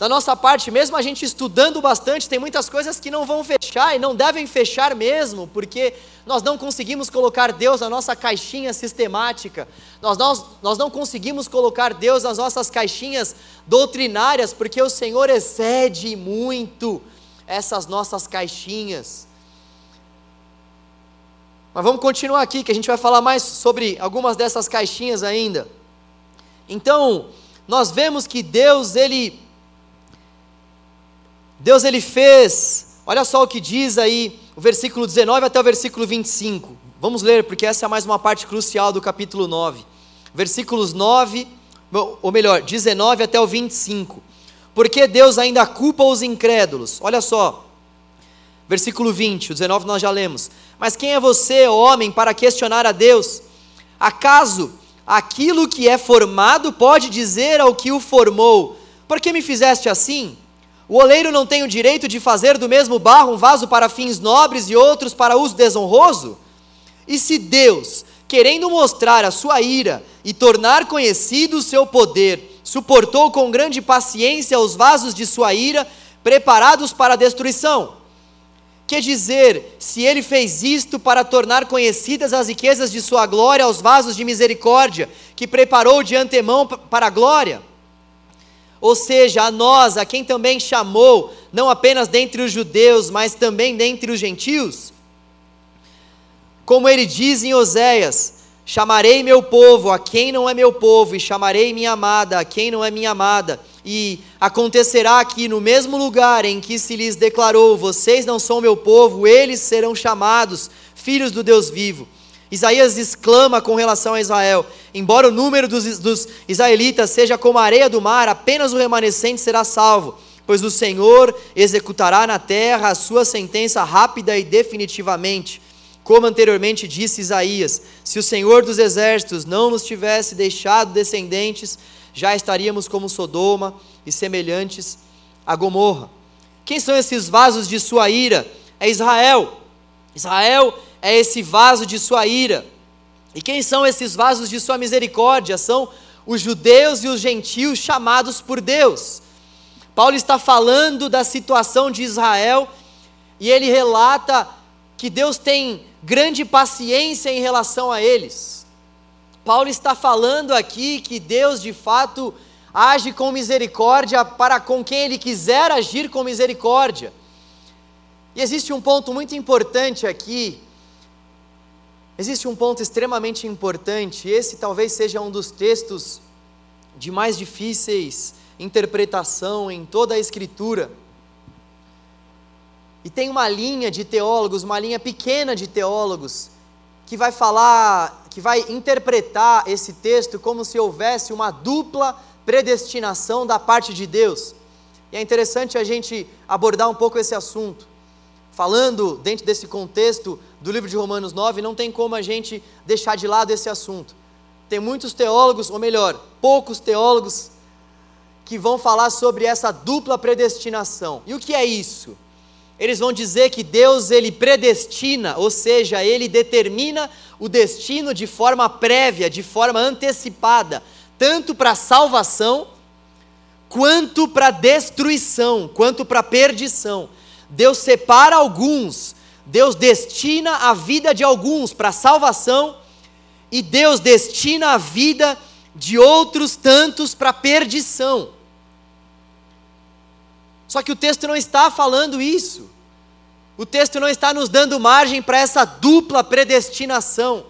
da nossa parte, mesmo a gente estudando bastante, tem muitas coisas que não vão fechar e não devem fechar mesmo, porque nós não conseguimos colocar Deus na nossa caixinha sistemática, nós, nós, nós não conseguimos colocar Deus nas nossas caixinhas doutrinárias, porque o Senhor excede muito essas nossas caixinhas. Mas vamos continuar aqui, que a gente vai falar mais sobre algumas dessas caixinhas ainda. Então, nós vemos que Deus, Ele Deus ele fez, olha só o que diz aí, o versículo 19 até o versículo 25. Vamos ler, porque essa é mais uma parte crucial do capítulo 9. Versículos 9, ou melhor, 19 até o 25. Porque Deus ainda culpa os incrédulos. Olha só, versículo 20, o 19 nós já lemos. Mas quem é você, homem, para questionar a Deus? Acaso aquilo que é formado pode dizer ao que o formou: Por que me fizeste assim? O oleiro não tem o direito de fazer do mesmo barro um vaso para fins nobres e outros para uso desonroso? E se Deus, querendo mostrar a sua ira e tornar conhecido o seu poder, suportou com grande paciência os vasos de sua ira, preparados para a destruição? Que dizer, se ele fez isto para tornar conhecidas as riquezas de sua glória aos vasos de misericórdia, que preparou de antemão para a glória? Ou seja, a nós, a quem também chamou, não apenas dentre os judeus, mas também dentre os gentios? Como ele diz em Oséias: Chamarei meu povo a quem não é meu povo, e chamarei minha amada a quem não é minha amada. E acontecerá que no mesmo lugar em que se lhes declarou: Vocês não são meu povo, eles serão chamados filhos do Deus vivo. Isaías exclama com relação a Israel: Embora o número dos, dos, israelitas seja como a areia do mar, apenas o remanescente será salvo, pois o Senhor executará na terra a sua sentença rápida e definitivamente. Como anteriormente disse Isaías: Se o Senhor dos exércitos não nos tivesse deixado descendentes, já estaríamos como Sodoma e semelhantes a Gomorra. Quem são esses vasos de sua ira? É Israel. Israel é esse vaso de sua ira. E quem são esses vasos de sua misericórdia? São os judeus e os gentios chamados por Deus. Paulo está falando da situação de Israel e ele relata que Deus tem grande paciência em relação a eles. Paulo está falando aqui que Deus de fato age com misericórdia para com quem ele quiser agir com misericórdia. E existe um ponto muito importante aqui Existe um ponto extremamente importante, esse talvez seja um dos textos de mais difíceis interpretação em toda a Escritura. E tem uma linha de teólogos, uma linha pequena de teólogos, que vai falar, que vai interpretar esse texto como se houvesse uma dupla predestinação da parte de Deus. E é interessante a gente abordar um pouco esse assunto. Falando dentro desse contexto do livro de Romanos 9, não tem como a gente deixar de lado esse assunto. Tem muitos teólogos, ou melhor, poucos teólogos, que vão falar sobre essa dupla predestinação. E o que é isso? Eles vão dizer que Deus ele predestina, ou seja, ele determina o destino de forma prévia, de forma antecipada, tanto para salvação quanto para destruição, quanto para perdição. Deus separa alguns, Deus destina a vida de alguns para salvação e Deus destina a vida de outros tantos para perdição. Só que o texto não está falando isso. O texto não está nos dando margem para essa dupla predestinação.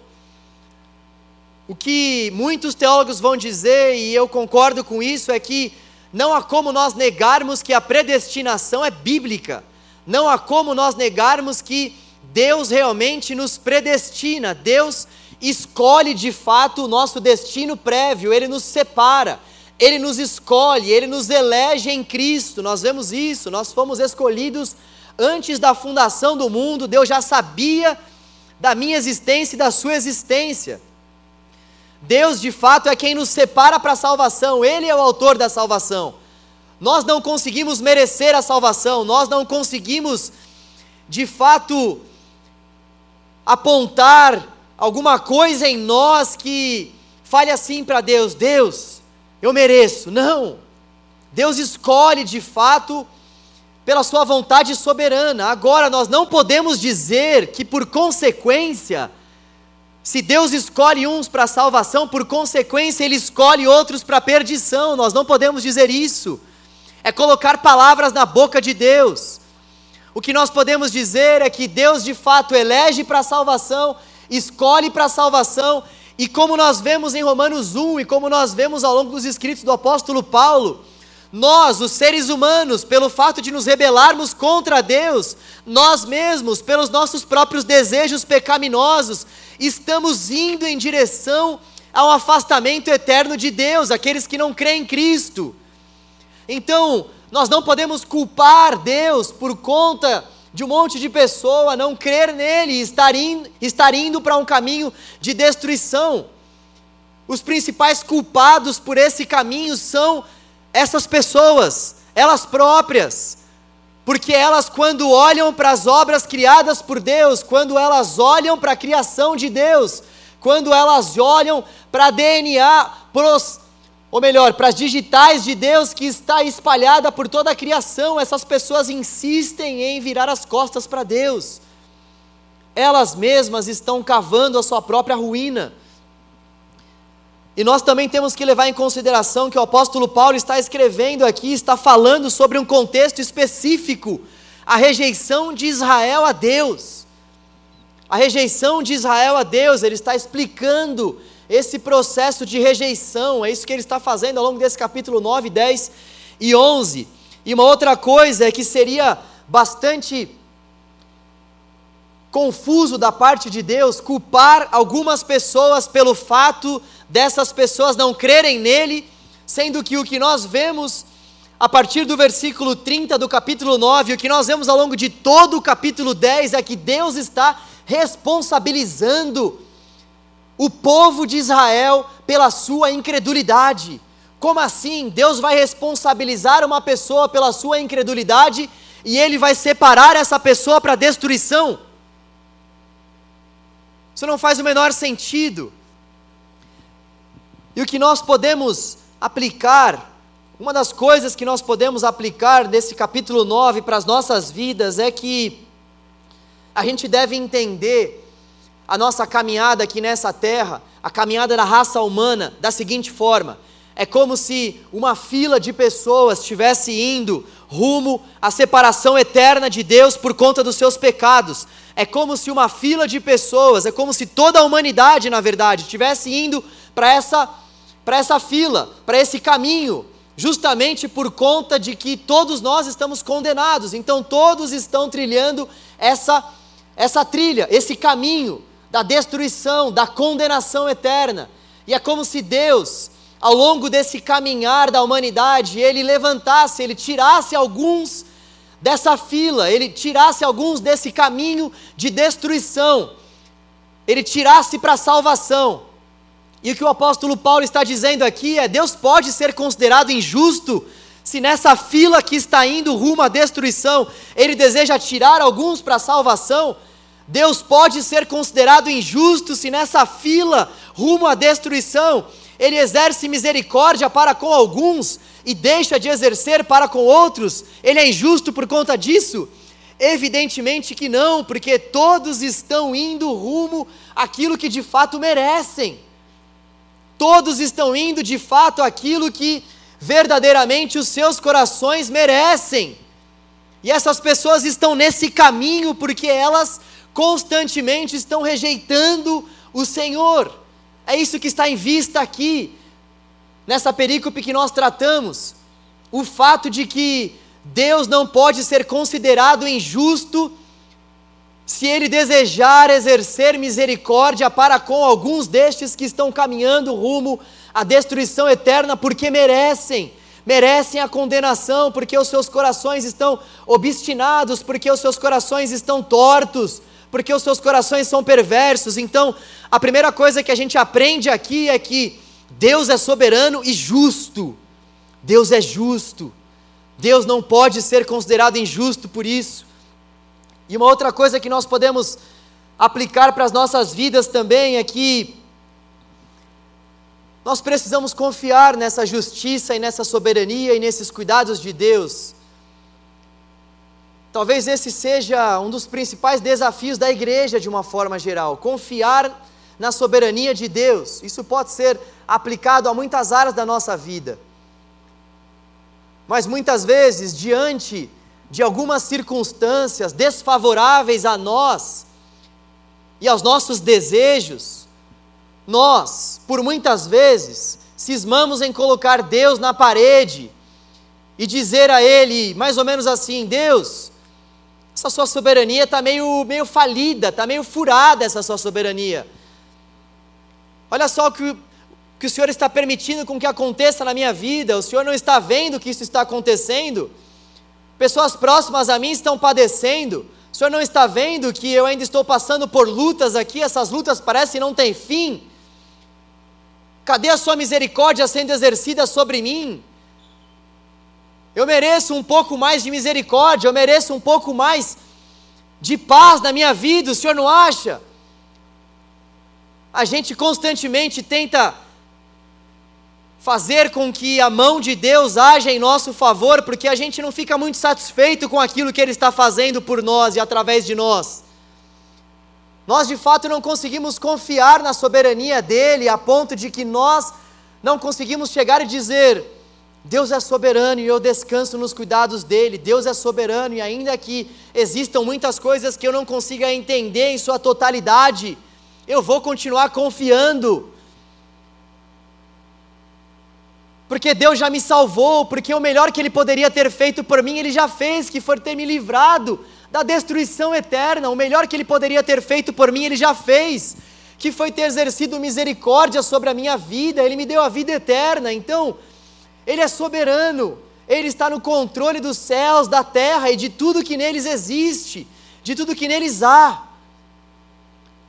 O que muitos teólogos vão dizer, e eu concordo com isso, é que não há como nós negarmos que a predestinação é bíblica. Não há como nós negarmos que Deus realmente nos predestina. Deus escolhe de fato o nosso destino prévio, ele nos separa, ele nos escolhe, ele nos elege em Cristo. Nós vemos isso, nós fomos escolhidos antes da fundação do mundo, Deus já sabia da minha existência e da sua existência. Deus de fato é quem nos separa para a salvação, Ele é o autor da salvação. Nós não conseguimos merecer a salvação, nós não conseguimos de fato apontar alguma coisa em nós que fale assim para Deus: Deus, eu mereço. Não. Deus escolhe de fato pela sua vontade soberana. Agora nós não podemos dizer que por consequência se Deus escolhe uns para salvação, por consequência, Ele escolhe outros para perdição. Nós não podemos dizer isso. É colocar palavras na boca de Deus. O que nós podemos dizer é que Deus de fato elege para a salvação, escolhe para a salvação, e como nós vemos em Romanos 1 e como nós vemos ao longo dos escritos do apóstolo Paulo, nós, os seres humanos, pelo fato de nos rebelarmos contra Deus, nós mesmos, pelos nossos próprios desejos pecaminosos, estamos indo em direção ao afastamento eterno de Deus, aqueles que não creem em Cristo. Então, nós não podemos culpar Deus por conta de um monte de pessoa não crer nele e estar indo, estar indo para um caminho de destruição. Os principais culpados por esse caminho são essas pessoas, elas próprias, porque elas, quando olham para as obras criadas por Deus, quando elas olham para a criação de Deus, quando elas olham para DNA, pros, ou melhor, para as digitais de Deus que está espalhada por toda a criação, essas pessoas insistem em virar as costas para Deus. Elas mesmas estão cavando a sua própria ruína. E nós também temos que levar em consideração que o apóstolo Paulo está escrevendo aqui, está falando sobre um contexto específico, a rejeição de Israel a Deus. A rejeição de Israel a Deus, ele está explicando esse processo de rejeição, é isso que ele está fazendo ao longo desse capítulo 9, 10 e 11. E uma outra coisa é que seria bastante confuso da parte de Deus culpar algumas pessoas pelo fato dessas pessoas não crerem nele, sendo que o que nós vemos a partir do versículo 30 do capítulo 9, o que nós vemos ao longo de todo o capítulo 10 é que Deus está responsabilizando o povo de Israel pela sua incredulidade. Como assim? Deus vai responsabilizar uma pessoa pela sua incredulidade e ele vai separar essa pessoa para destruição? Isso não faz o menor sentido. E o que nós podemos aplicar, uma das coisas que nós podemos aplicar desse capítulo 9 para as nossas vidas é que a gente deve entender a nossa caminhada aqui nessa terra, a caminhada da raça humana, da seguinte forma: é como se uma fila de pessoas estivesse indo rumo à separação eterna de Deus por conta dos seus pecados. É como se uma fila de pessoas, é como se toda a humanidade, na verdade, estivesse indo para essa essa fila, para esse caminho, justamente por conta de que todos nós estamos condenados. Então todos estão trilhando essa essa trilha, esse caminho da destruição, da condenação eterna. E é como se Deus, ao longo desse caminhar da humanidade, ele levantasse, ele tirasse alguns dessa fila, ele tirasse alguns desse caminho de destruição, ele tirasse para a salvação. E o que o apóstolo Paulo está dizendo aqui é: Deus pode ser considerado injusto se nessa fila que está indo rumo à destruição, ele deseja tirar alguns para a salvação. Deus pode ser considerado injusto se nessa fila rumo à destruição, ele exerce misericórdia para com alguns e deixa de exercer para com outros. Ele é injusto por conta disso? Evidentemente que não, porque todos estão indo rumo àquilo que de fato merecem. Todos estão indo de fato aquilo que verdadeiramente os seus corações merecem. E essas pessoas estão nesse caminho porque elas constantemente estão rejeitando o Senhor. É isso que está em vista aqui, nessa perícope que nós tratamos. O fato de que Deus não pode ser considerado injusto se ele desejar exercer misericórdia para com alguns destes que estão caminhando rumo à destruição eterna, porque merecem, merecem a condenação, porque os seus corações estão obstinados, porque os seus corações estão tortos, porque os seus corações são perversos. Então, a primeira coisa que a gente aprende aqui é que Deus é soberano e justo. Deus é justo. Deus não pode ser considerado injusto por isso. E uma outra coisa que nós podemos aplicar para as nossas vidas também é que nós precisamos confiar nessa justiça e nessa soberania e nesses cuidados de Deus. Talvez esse seja um dos principais desafios da igreja de uma forma geral, confiar na soberania de Deus. Isso pode ser aplicado a muitas áreas da nossa vida. Mas muitas vezes, diante de algumas circunstâncias desfavoráveis a nós e aos nossos desejos, nós, por muitas vezes, cismamos em colocar Deus na parede e dizer a Ele, mais ou menos assim: Deus, essa sua soberania está meio, meio falida, está meio furada essa sua soberania. Olha só o que, que o Senhor está permitindo com que aconteça na minha vida, o Senhor não está vendo que isso está acontecendo. Pessoas próximas a mim estão padecendo. O Senhor não está vendo que eu ainda estou passando por lutas aqui, essas lutas parecem não ter fim? Cadê a sua misericórdia sendo exercida sobre mim? Eu mereço um pouco mais de misericórdia, eu mereço um pouco mais de paz na minha vida, o senhor não acha? A gente constantemente tenta fazer com que a mão de Deus haja em nosso favor, porque a gente não fica muito satisfeito com aquilo que Ele está fazendo por nós e através de nós. Nós de fato não conseguimos confiar na soberania dEle, a ponto de que nós não conseguimos chegar e dizer: Deus é soberano e eu descanso nos cuidados dEle, Deus é soberano e ainda que existam muitas coisas que eu não consiga entender em sua totalidade, eu vou continuar confiando. Porque Deus já me salvou, porque o melhor que Ele poderia ter feito por mim, Ele já fez, que foi ter me livrado da destruição eterna. O melhor que Ele poderia ter feito por mim, Ele já fez, que foi ter exercido misericórdia sobre a minha vida, Ele me deu a vida eterna. Então, Ele é soberano, Ele está no controle dos céus, da terra e de tudo que neles existe, de tudo que neles há.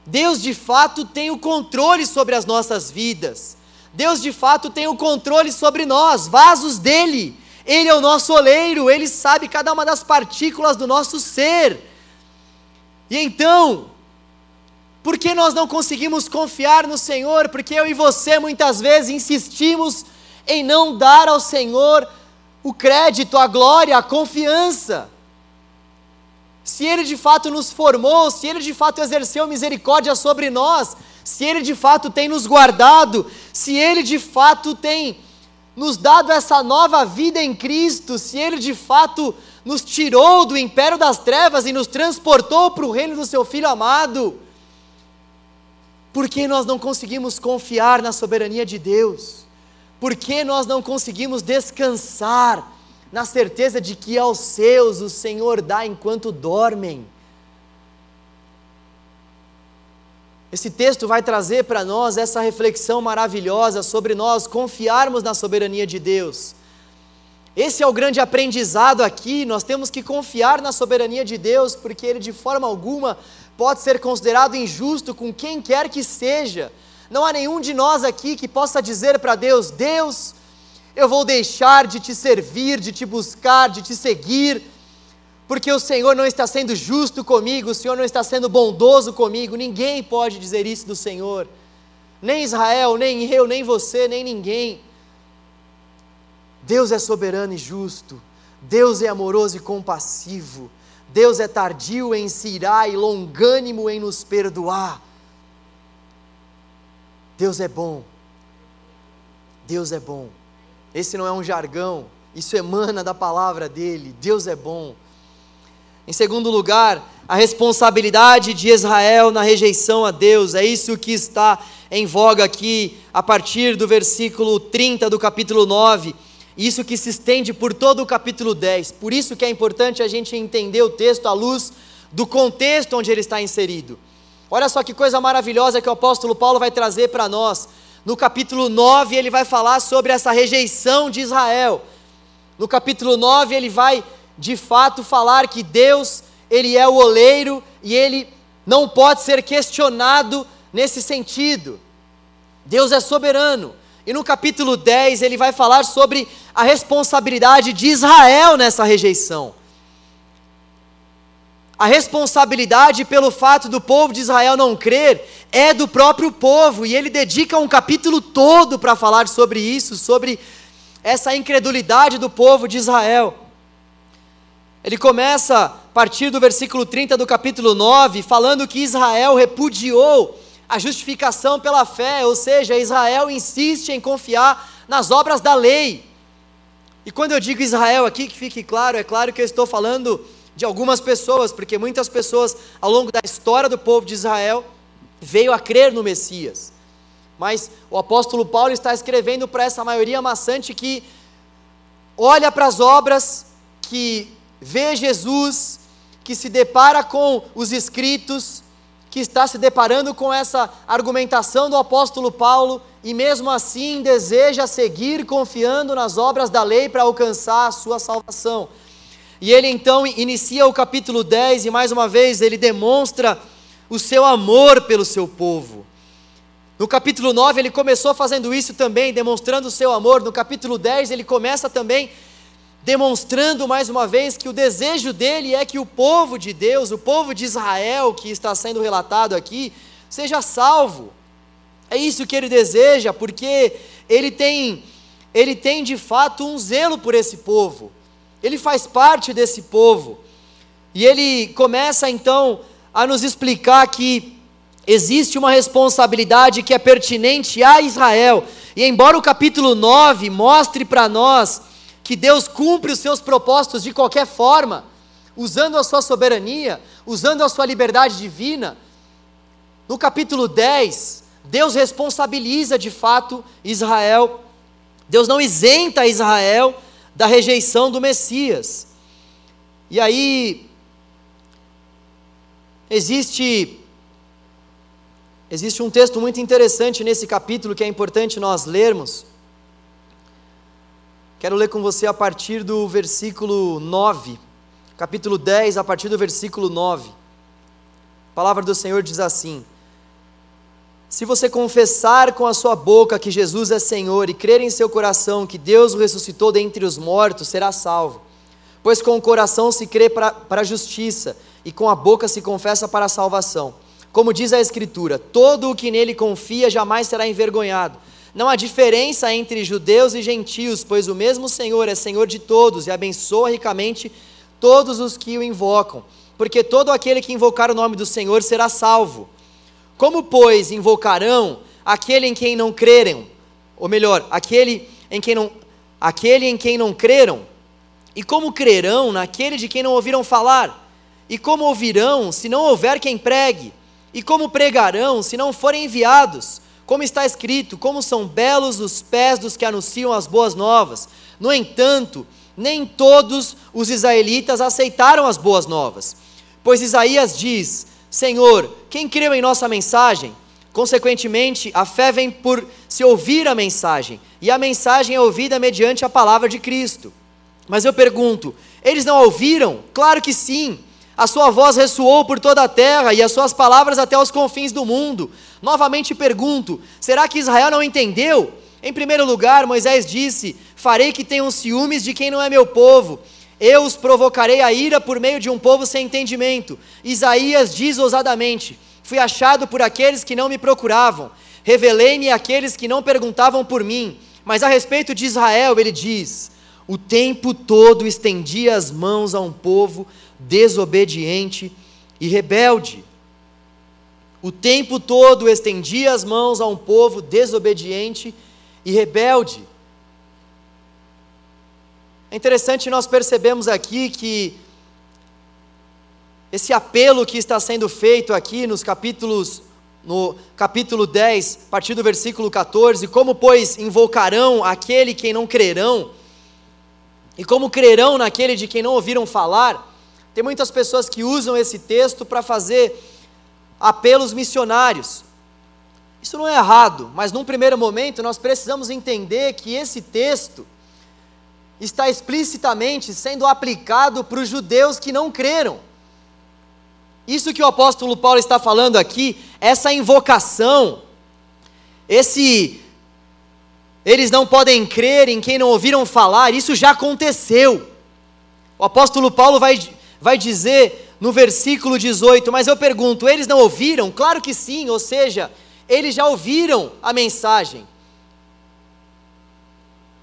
Deus de fato tem o controle sobre as nossas vidas. Deus de fato tem o controle sobre nós, vasos dele. Ele é o nosso oleiro, ele sabe cada uma das partículas do nosso ser. E então, por que nós não conseguimos confiar no Senhor? Porque eu e você muitas vezes insistimos em não dar ao Senhor o crédito, a glória, a confiança. Se Ele de fato nos formou, se Ele de fato exerceu misericórdia sobre nós, se Ele de fato tem nos guardado, se Ele de fato tem nos dado essa nova vida em Cristo, se Ele de fato nos tirou do império das trevas e nos transportou para o reino do Seu Filho amado, por que nós não conseguimos confiar na soberania de Deus? Por que nós não conseguimos descansar na certeza de que aos seus o Senhor dá enquanto dormem? Esse texto vai trazer para nós essa reflexão maravilhosa sobre nós confiarmos na soberania de Deus. Esse é o grande aprendizado aqui, nós temos que confiar na soberania de Deus, porque Ele de forma alguma pode ser considerado injusto com quem quer que seja. Não há nenhum de nós aqui que possa dizer para Deus: Deus, eu vou deixar de te servir, de te buscar, de te seguir, porque o Senhor não está sendo justo comigo, o Senhor não está sendo bondoso comigo. Ninguém pode dizer isso do Senhor, nem Israel, nem eu, nem você, nem ninguém. Deus é soberano e justo, Deus é amoroso e compassivo, Deus é tardio em se irar e longânimo em nos perdoar. Deus é bom, Deus é bom. Esse não é um jargão, isso emana da palavra dele. Deus é bom. Em segundo lugar, a responsabilidade de Israel na rejeição a Deus, é isso que está em voga aqui, a partir do versículo 30 do capítulo 9, isso que se estende por todo o capítulo 10. Por isso que é importante a gente entender o texto à luz do contexto onde ele está inserido. Olha só que coisa maravilhosa que o apóstolo Paulo vai trazer para nós. No capítulo 9, ele vai falar sobre essa rejeição de Israel. No capítulo 9, ele vai de fato falar que Deus, ele é o oleiro e ele não pode ser questionado nesse sentido. Deus é soberano. E no capítulo 10 ele vai falar sobre a responsabilidade de Israel nessa rejeição. A responsabilidade pelo fato do povo de Israel não crer é do próprio povo, e ele dedica um capítulo todo para falar sobre isso, sobre essa incredulidade do povo de Israel. Ele começa a partir do versículo 30 do capítulo 9, falando que Israel repudiou a justificação pela fé, ou seja, Israel insiste em confiar nas obras da lei. E quando eu digo Israel aqui, que fique claro, é claro que eu estou falando de algumas pessoas, porque muitas pessoas ao longo da história do povo de Israel veio a crer no Messias. Mas o apóstolo Paulo está escrevendo para essa maioria maçante que olha para as obras, que vê Jesus, que se depara com os escritos, que está se deparando com essa argumentação do apóstolo Paulo e mesmo assim deseja seguir confiando nas obras da lei para alcançar a sua salvação. E ele então inicia o capítulo 10 e mais uma vez ele demonstra o seu amor pelo seu povo. No capítulo 9 ele começou fazendo isso também, demonstrando o seu amor. No capítulo 10 ele começa também demonstrando mais uma vez que o desejo dele é que o povo de Deus, o povo de Israel que está sendo relatado aqui, seja salvo. É isso que ele deseja, porque ele tem ele tem de fato um zelo por esse povo ele faz parte desse povo. E ele começa então a nos explicar que existe uma responsabilidade que é pertinente a Israel. E embora o capítulo 9 mostre para nós que Deus cumpre os seus propósitos de qualquer forma, usando a sua soberania, usando a sua liberdade divina, no capítulo 10, Deus responsabiliza de fato Israel. Deus não isenta Israel da rejeição do Messias. E aí existe existe um texto muito interessante nesse capítulo que é importante nós lermos. Quero ler com você a partir do versículo 9, capítulo 10, a partir do versículo 9. A palavra do Senhor diz assim: se você confessar com a sua boca que Jesus é Senhor e crer em seu coração que Deus o ressuscitou dentre os mortos, será salvo. Pois com o coração se crê para a justiça e com a boca se confessa para a salvação. Como diz a Escritura: todo o que nele confia jamais será envergonhado. Não há diferença entre judeus e gentios, pois o mesmo Senhor é Senhor de todos e abençoa ricamente todos os que o invocam. Porque todo aquele que invocar o nome do Senhor será salvo. Como, pois, invocarão aquele em quem não crerem? Ou melhor, aquele em quem não, aquele em quem não creram? E como crerão naquele de quem não ouviram falar? E como ouvirão se não houver quem pregue? E como pregarão se não forem enviados? Como está escrito, como são belos os pés dos que anunciam as boas novas. No entanto, nem todos os israelitas aceitaram as boas novas. Pois Isaías diz: Senhor, quem creu em nossa mensagem? Consequentemente, a fé vem por se ouvir a mensagem, e a mensagem é ouvida mediante a palavra de Cristo. Mas eu pergunto: eles não ouviram? Claro que sim. A sua voz ressoou por toda a terra e as suas palavras até os confins do mundo. Novamente pergunto: será que Israel não entendeu? Em primeiro lugar, Moisés disse: Farei que tenham ciúmes de quem não é meu povo. Eu os provocarei a ira por meio de um povo sem entendimento. Isaías diz ousadamente: Fui achado por aqueles que não me procuravam. Revelei-me àqueles que não perguntavam por mim. Mas a respeito de Israel, ele diz: O tempo todo estendia as mãos a um povo desobediente e rebelde. O tempo todo estendia as mãos a um povo desobediente e rebelde. É interessante nós percebemos aqui que esse apelo que está sendo feito aqui nos capítulos no capítulo 10, a partir do versículo 14, como pois invocarão aquele quem não crerão? E como crerão naquele de quem não ouviram falar? Tem muitas pessoas que usam esse texto para fazer apelos missionários. Isso não é errado, mas num primeiro momento nós precisamos entender que esse texto está explicitamente sendo aplicado para os judeus que não creram. Isso que o apóstolo Paulo está falando aqui, essa invocação, esse eles não podem crer em quem não ouviram falar, isso já aconteceu. O apóstolo Paulo vai vai dizer no versículo 18: Mas eu pergunto, eles não ouviram? Claro que sim, ou seja, eles já ouviram a mensagem.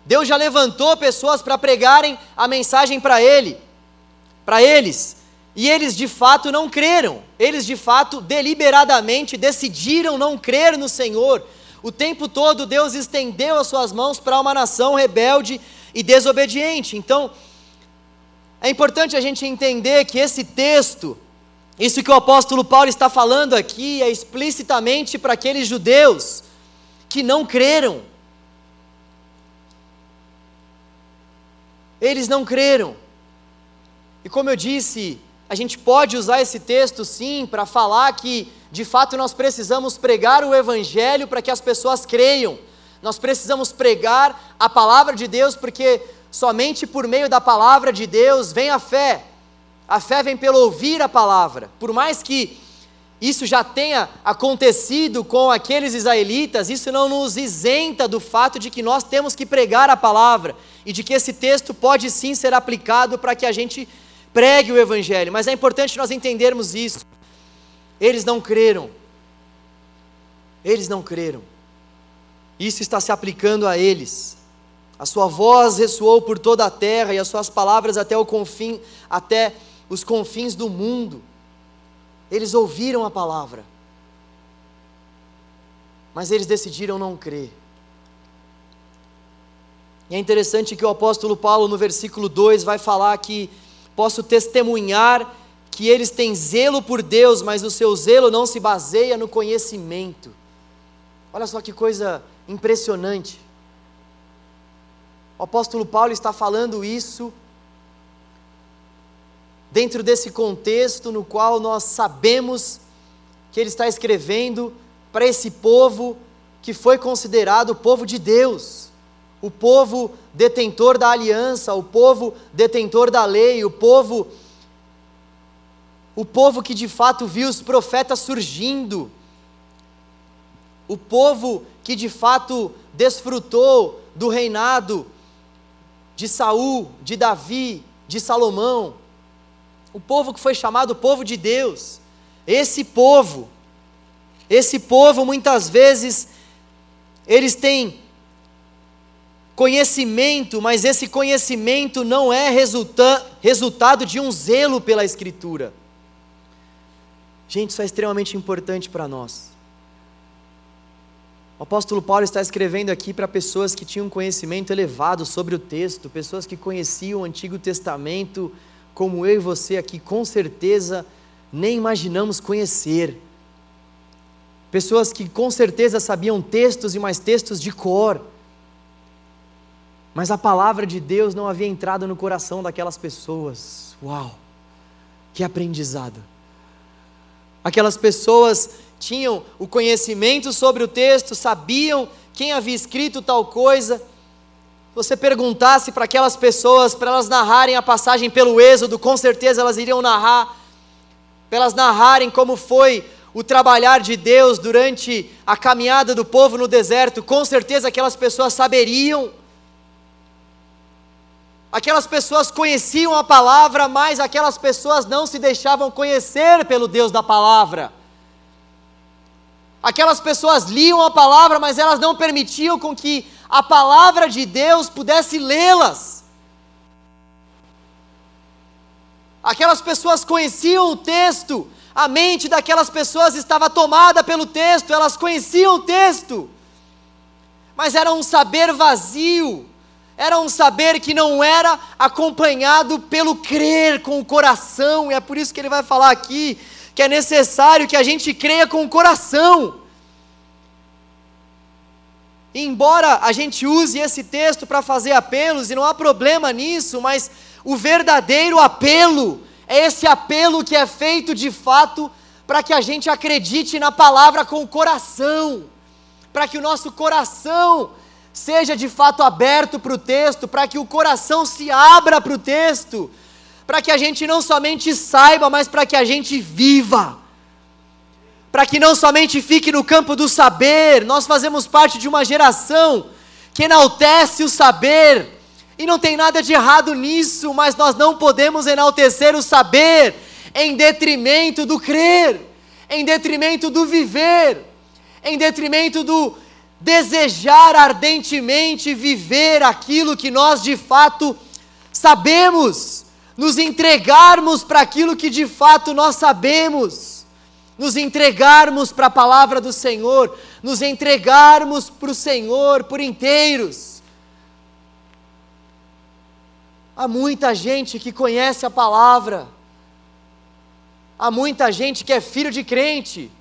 Deus já levantou pessoas para pregarem a mensagem para ele, para eles, e eles de fato não creram. Eles de fato deliberadamente decidiram não crer no Senhor. O tempo todo Deus estendeu as suas mãos para uma nação rebelde e desobediente. Então, é importante a gente entender que esse texto, isso que o apóstolo Paulo está falando aqui, é explicitamente para aqueles judeus que não creram. Eles não creram. E como eu disse, a gente pode usar esse texto sim para falar que, de fato, nós precisamos pregar o Evangelho para que as pessoas creiam. Nós precisamos pregar a palavra de Deus porque Somente por meio da palavra de Deus vem a fé. A fé vem pelo ouvir a palavra. Por mais que isso já tenha acontecido com aqueles israelitas, isso não nos isenta do fato de que nós temos que pregar a palavra e de que esse texto pode sim ser aplicado para que a gente pregue o evangelho. Mas é importante nós entendermos isso. Eles não creram. Eles não creram. Isso está se aplicando a eles. A sua voz ressoou por toda a terra e as suas palavras até o confim, até os confins do mundo. Eles ouviram a palavra, mas eles decidiram não crer. E é interessante que o apóstolo Paulo, no versículo 2, vai falar que posso testemunhar que eles têm zelo por Deus, mas o seu zelo não se baseia no conhecimento. Olha só que coisa impressionante. O apóstolo Paulo está falando isso dentro desse contexto no qual nós sabemos que ele está escrevendo para esse povo que foi considerado o povo de Deus, o povo detentor da aliança, o povo detentor da lei, o povo o povo que de fato viu os profetas surgindo, o povo que de fato desfrutou do reinado de Saul, de Davi, de Salomão, o povo que foi chamado povo de Deus. Esse povo, esse povo muitas vezes eles têm conhecimento, mas esse conhecimento não é resulta resultado de um zelo pela Escritura. Gente, isso é extremamente importante para nós. O apóstolo Paulo está escrevendo aqui para pessoas que tinham conhecimento elevado sobre o texto, pessoas que conheciam o Antigo Testamento, como eu e você aqui, com certeza nem imaginamos conhecer. pessoas que com certeza sabiam textos e mais textos de cor, mas a palavra de Deus não havia entrado no coração daquelas pessoas. Uau! Que aprendizado! Aquelas pessoas tinham o conhecimento sobre o texto, sabiam quem havia escrito tal coisa. Você perguntasse para aquelas pessoas, para elas narrarem a passagem pelo Êxodo, com certeza elas iriam narrar, para elas narrarem como foi o trabalhar de Deus durante a caminhada do povo no deserto, com certeza aquelas pessoas saberiam. Aquelas pessoas conheciam a palavra, mas aquelas pessoas não se deixavam conhecer pelo Deus da palavra. Aquelas pessoas liam a palavra, mas elas não permitiam com que a palavra de Deus pudesse lê-las. Aquelas pessoas conheciam o texto, a mente daquelas pessoas estava tomada pelo texto, elas conheciam o texto, mas era um saber vazio, era um saber que não era acompanhado pelo crer com o coração, e é por isso que ele vai falar aqui que é necessário que a gente creia com o coração. Embora a gente use esse texto para fazer apelos, e não há problema nisso, mas o verdadeiro apelo é esse apelo que é feito de fato para que a gente acredite na palavra com o coração, para que o nosso coração seja de fato aberto para o texto, para que o coração se abra para o texto, para que a gente não somente saiba, mas para que a gente viva. Para que não somente fique no campo do saber, nós fazemos parte de uma geração que enaltece o saber, e não tem nada de errado nisso, mas nós não podemos enaltecer o saber em detrimento do crer, em detrimento do viver, em detrimento do desejar ardentemente viver aquilo que nós de fato sabemos, nos entregarmos para aquilo que de fato nós sabemos, nos entregarmos para a palavra do Senhor, nos entregarmos para o Senhor por inteiros. Há muita gente que conhece a palavra, há muita gente que é filho de crente.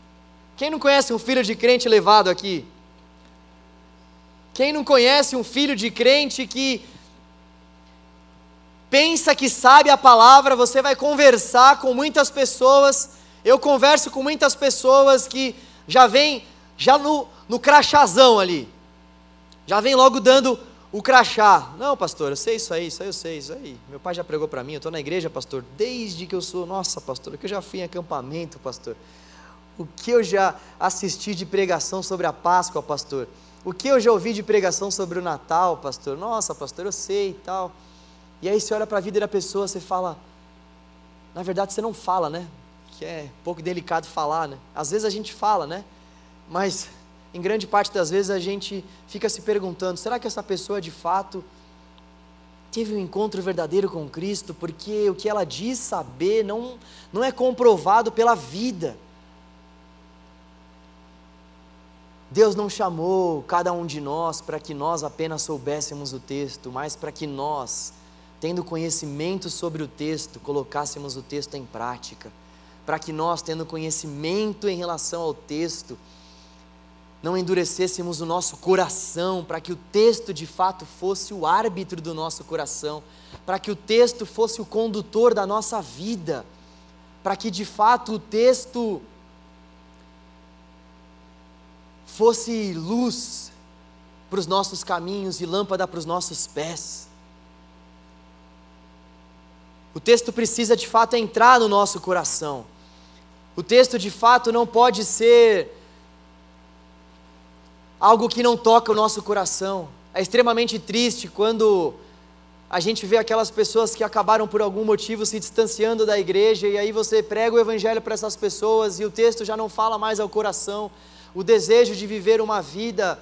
Quem não conhece um filho de crente levado aqui? Quem não conhece um filho de crente que pensa que sabe a palavra, você vai conversar com muitas pessoas. Eu converso com muitas pessoas que já vem já no, no crachazão ali. Já vem logo dando o crachá. Não, pastor, eu sei isso aí, isso aí eu sei, isso aí. Meu pai já pregou para mim, eu estou na igreja, pastor, desde que eu sou, nossa, pastor, que eu já fui em acampamento, pastor. O que eu já assisti de pregação sobre a Páscoa, pastor. O que eu já ouvi de pregação sobre o Natal, pastor? Nossa, pastor, eu sei e tal. E aí você olha para a vida da pessoa, você fala. Na verdade, você não fala, né? Que é um pouco delicado falar, né? Às vezes a gente fala, né? Mas em grande parte das vezes a gente fica se perguntando: será que essa pessoa de fato teve um encontro verdadeiro com Cristo? Porque o que ela diz saber não, não é comprovado pela vida. Deus não chamou cada um de nós para que nós apenas soubéssemos o texto, mas para que nós, tendo conhecimento sobre o texto, colocássemos o texto em prática. Para que nós, tendo conhecimento em relação ao texto, não endurecêssemos o nosso coração, para que o texto de fato fosse o árbitro do nosso coração, para que o texto fosse o condutor da nossa vida, para que de fato o texto fosse luz para os nossos caminhos e lâmpada para os nossos pés. O texto precisa de fato entrar no nosso coração. O texto de fato não pode ser algo que não toca o nosso coração. É extremamente triste quando a gente vê aquelas pessoas que acabaram por algum motivo se distanciando da igreja e aí você prega o evangelho para essas pessoas e o texto já não fala mais ao coração o desejo de viver uma vida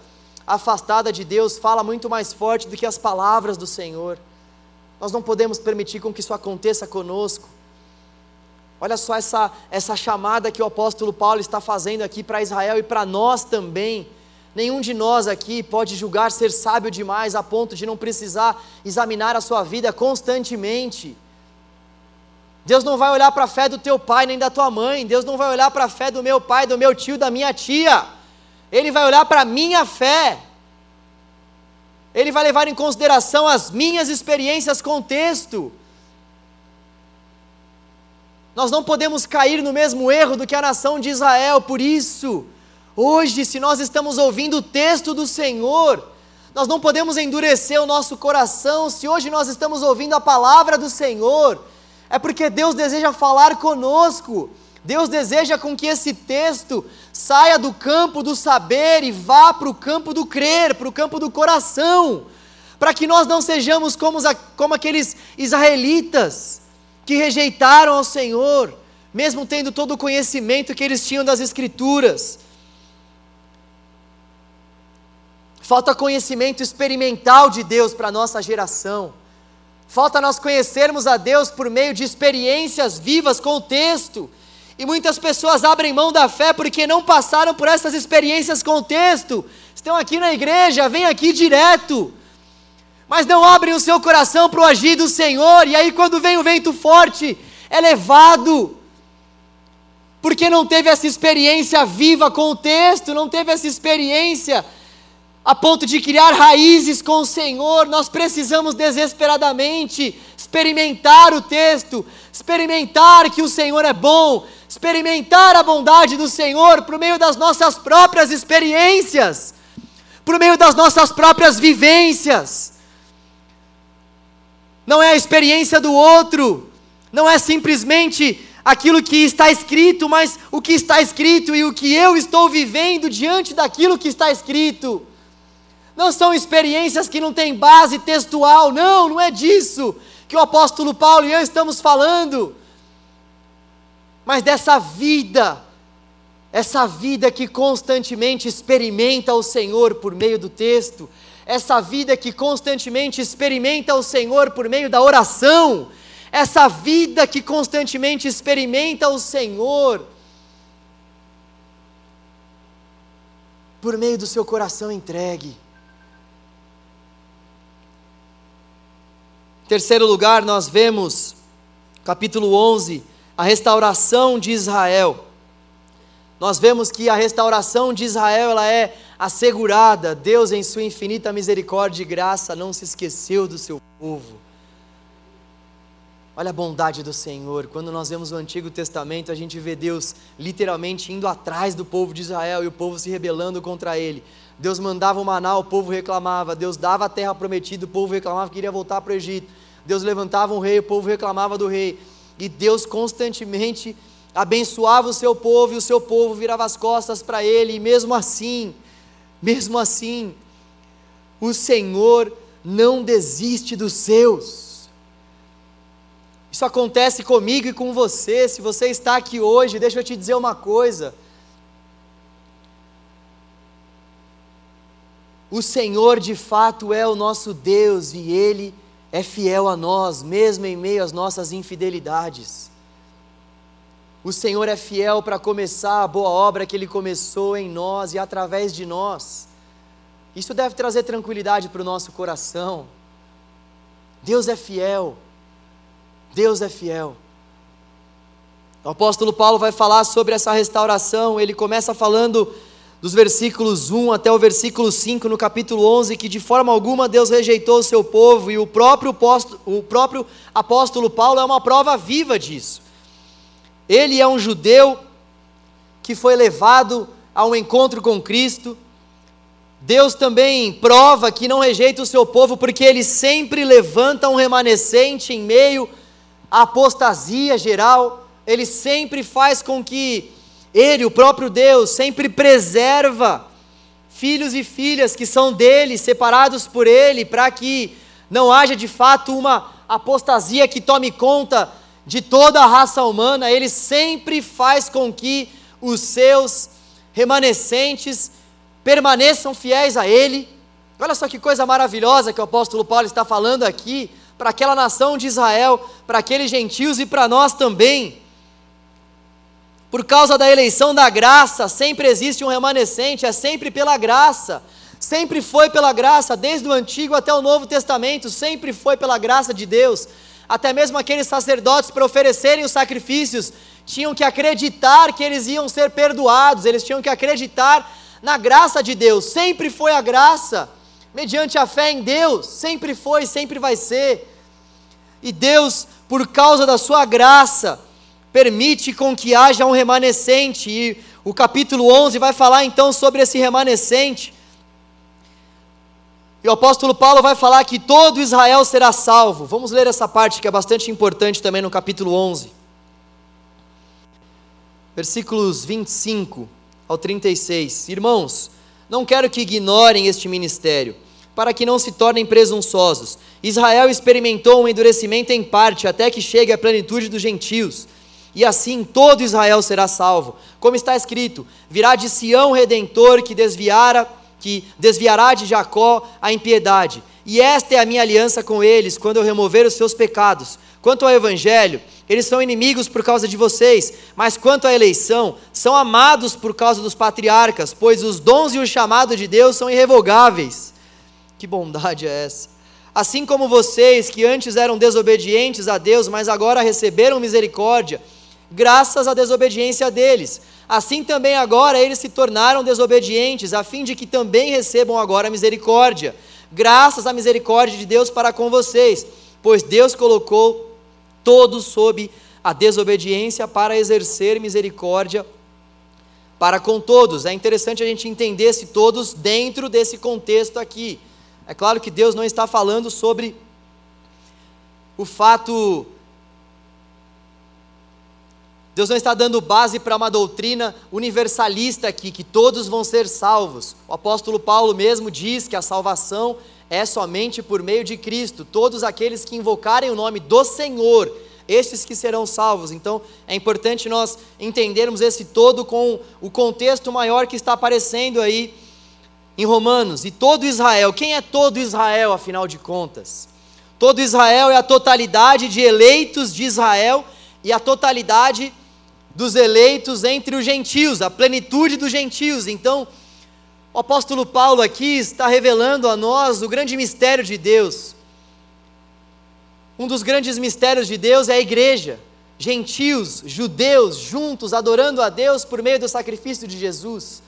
afastada de Deus fala muito mais forte do que as palavras do Senhor. Nós não podemos permitir com que isso aconteça conosco. Olha só essa, essa chamada que o apóstolo Paulo está fazendo aqui para Israel e para nós também. Nenhum de nós aqui pode julgar ser sábio demais a ponto de não precisar examinar a sua vida constantemente. Deus não vai olhar para a fé do teu pai nem da tua mãe. Deus não vai olhar para a fé do meu pai, do meu tio, da minha tia. Ele vai olhar para a minha fé. Ele vai levar em consideração as minhas experiências com o texto. Nós não podemos cair no mesmo erro do que a nação de Israel, por isso, hoje, se nós estamos ouvindo o texto do Senhor, nós não podemos endurecer o nosso coração, se hoje nós estamos ouvindo a palavra do Senhor, é porque Deus deseja falar conosco. Deus deseja com que esse texto saia do campo do saber e vá para o campo do crer, para o campo do coração, para que nós não sejamos como, como aqueles israelitas que rejeitaram ao Senhor, mesmo tendo todo o conhecimento que eles tinham das Escrituras. Falta conhecimento experimental de Deus para a nossa geração. Falta nós conhecermos a Deus por meio de experiências vivas com o texto. E muitas pessoas abrem mão da fé porque não passaram por essas experiências com o texto. Estão aqui na igreja, vem aqui direto. Mas não abrem o seu coração para o agir do Senhor. E aí, quando vem o vento forte, é levado. Porque não teve essa experiência viva com o texto, não teve essa experiência a ponto de criar raízes com o Senhor, nós precisamos desesperadamente experimentar o texto, experimentar que o Senhor é bom, experimentar a bondade do Senhor por meio das nossas próprias experiências, por meio das nossas próprias vivências. Não é a experiência do outro, não é simplesmente aquilo que está escrito, mas o que está escrito e o que eu estou vivendo diante daquilo que está escrito. Não são experiências que não têm base textual, não, não é disso que o apóstolo Paulo e eu estamos falando. Mas dessa vida, essa vida que constantemente experimenta o Senhor por meio do texto, essa vida que constantemente experimenta o Senhor por meio da oração, essa vida que constantemente experimenta o Senhor por meio do seu coração entregue. Em terceiro lugar, nós vemos, capítulo 11, a restauração de Israel. Nós vemos que a restauração de Israel ela é assegurada. Deus, em sua infinita misericórdia e graça, não se esqueceu do seu povo. Olha a bondade do Senhor. Quando nós vemos o Antigo Testamento, a gente vê Deus literalmente indo atrás do povo de Israel e o povo se rebelando contra ele. Deus mandava o maná, o povo reclamava. Deus dava a terra prometida, o povo reclamava que queria voltar para o Egito. Deus levantava um rei, o povo reclamava do rei. E Deus constantemente abençoava o seu povo e o seu povo virava as costas para ele. E mesmo assim, mesmo assim, o Senhor não desiste dos seus. Isso acontece comigo e com você. Se você está aqui hoje, deixa eu te dizer uma coisa. O Senhor de fato é o nosso Deus e Ele fiel a nós, mesmo em meio às nossas infidelidades. O Senhor é fiel para começar a boa obra que Ele começou em nós e através de nós. Isso deve trazer tranquilidade para o nosso coração. Deus é fiel. Deus é fiel. O apóstolo Paulo vai falar sobre essa restauração. Ele começa falando dos versículos 1 até o versículo 5 no capítulo 11, que de forma alguma Deus rejeitou o seu povo, e o próprio, apóstolo, o próprio apóstolo Paulo é uma prova viva disso. Ele é um judeu que foi levado a um encontro com Cristo. Deus também prova que não rejeita o seu povo, porque ele sempre levanta um remanescente em meio à apostasia geral, ele sempre faz com que ele, o próprio Deus, sempre preserva filhos e filhas que são dele, separados por ele, para que não haja de fato uma apostasia que tome conta de toda a raça humana. Ele sempre faz com que os seus remanescentes permaneçam fiéis a ele. Olha só que coisa maravilhosa que o apóstolo Paulo está falando aqui para aquela nação de Israel, para aqueles gentios e para nós também. Por causa da eleição da graça, sempre existe um remanescente, é sempre pela graça. Sempre foi pela graça, desde o Antigo até o Novo Testamento, sempre foi pela graça de Deus. até mesmo aqueles sacerdotes, para oferecerem os sacrifícios, tinham que acreditar que eles iam ser perdoados, eles tinham que acreditar na graça de Deus. Sempre foi a graça, mediante a fé em Deus, sempre foi, sempre vai ser. E Deus, por causa da sua graça, permite com que haja um remanescente. E o capítulo 11 vai falar então sobre esse remanescente. E o apóstolo Paulo vai falar que todo Israel será salvo. Vamos ler essa parte que é bastante importante também no capítulo 11. Versículos 25 ao 36. Irmãos, não quero que ignorem este ministério, para que não se tornem presunçosos. Israel experimentou um endurecimento em parte, até que chegue à plenitude dos gentios. E assim todo Israel será salvo. Como está escrito: virá de Sião redentor que desviara que desviará de Jacó a impiedade. E esta é a minha aliança com eles, quando eu remover os seus pecados. Quanto ao evangelho, eles são inimigos por causa de vocês, mas quanto à eleição, são amados por causa dos patriarcas, pois os dons e o chamado de Deus são irrevogáveis. Que bondade é essa? Assim como vocês, que antes eram desobedientes a Deus, mas agora receberam misericórdia, graças à desobediência deles. Assim também agora eles se tornaram desobedientes, a fim de que também recebam agora misericórdia, graças à misericórdia de Deus para com vocês, pois Deus colocou todos sob a desobediência para exercer misericórdia para com todos. É interessante a gente entender esse todos dentro desse contexto aqui. É claro que Deus não está falando sobre o fato Deus não está dando base para uma doutrina universalista aqui, que todos vão ser salvos. O apóstolo Paulo mesmo diz que a salvação é somente por meio de Cristo. Todos aqueles que invocarem o nome do Senhor, estes que serão salvos. Então, é importante nós entendermos esse todo com o contexto maior que está aparecendo aí em Romanos. E todo Israel, quem é todo Israel, afinal de contas? Todo Israel é a totalidade de eleitos de Israel e a totalidade de dos eleitos entre os gentios, a plenitude dos gentios. Então, o apóstolo Paulo aqui está revelando a nós o grande mistério de Deus. Um dos grandes mistérios de Deus é a igreja, gentios, judeus, juntos, adorando a Deus por meio do sacrifício de Jesus.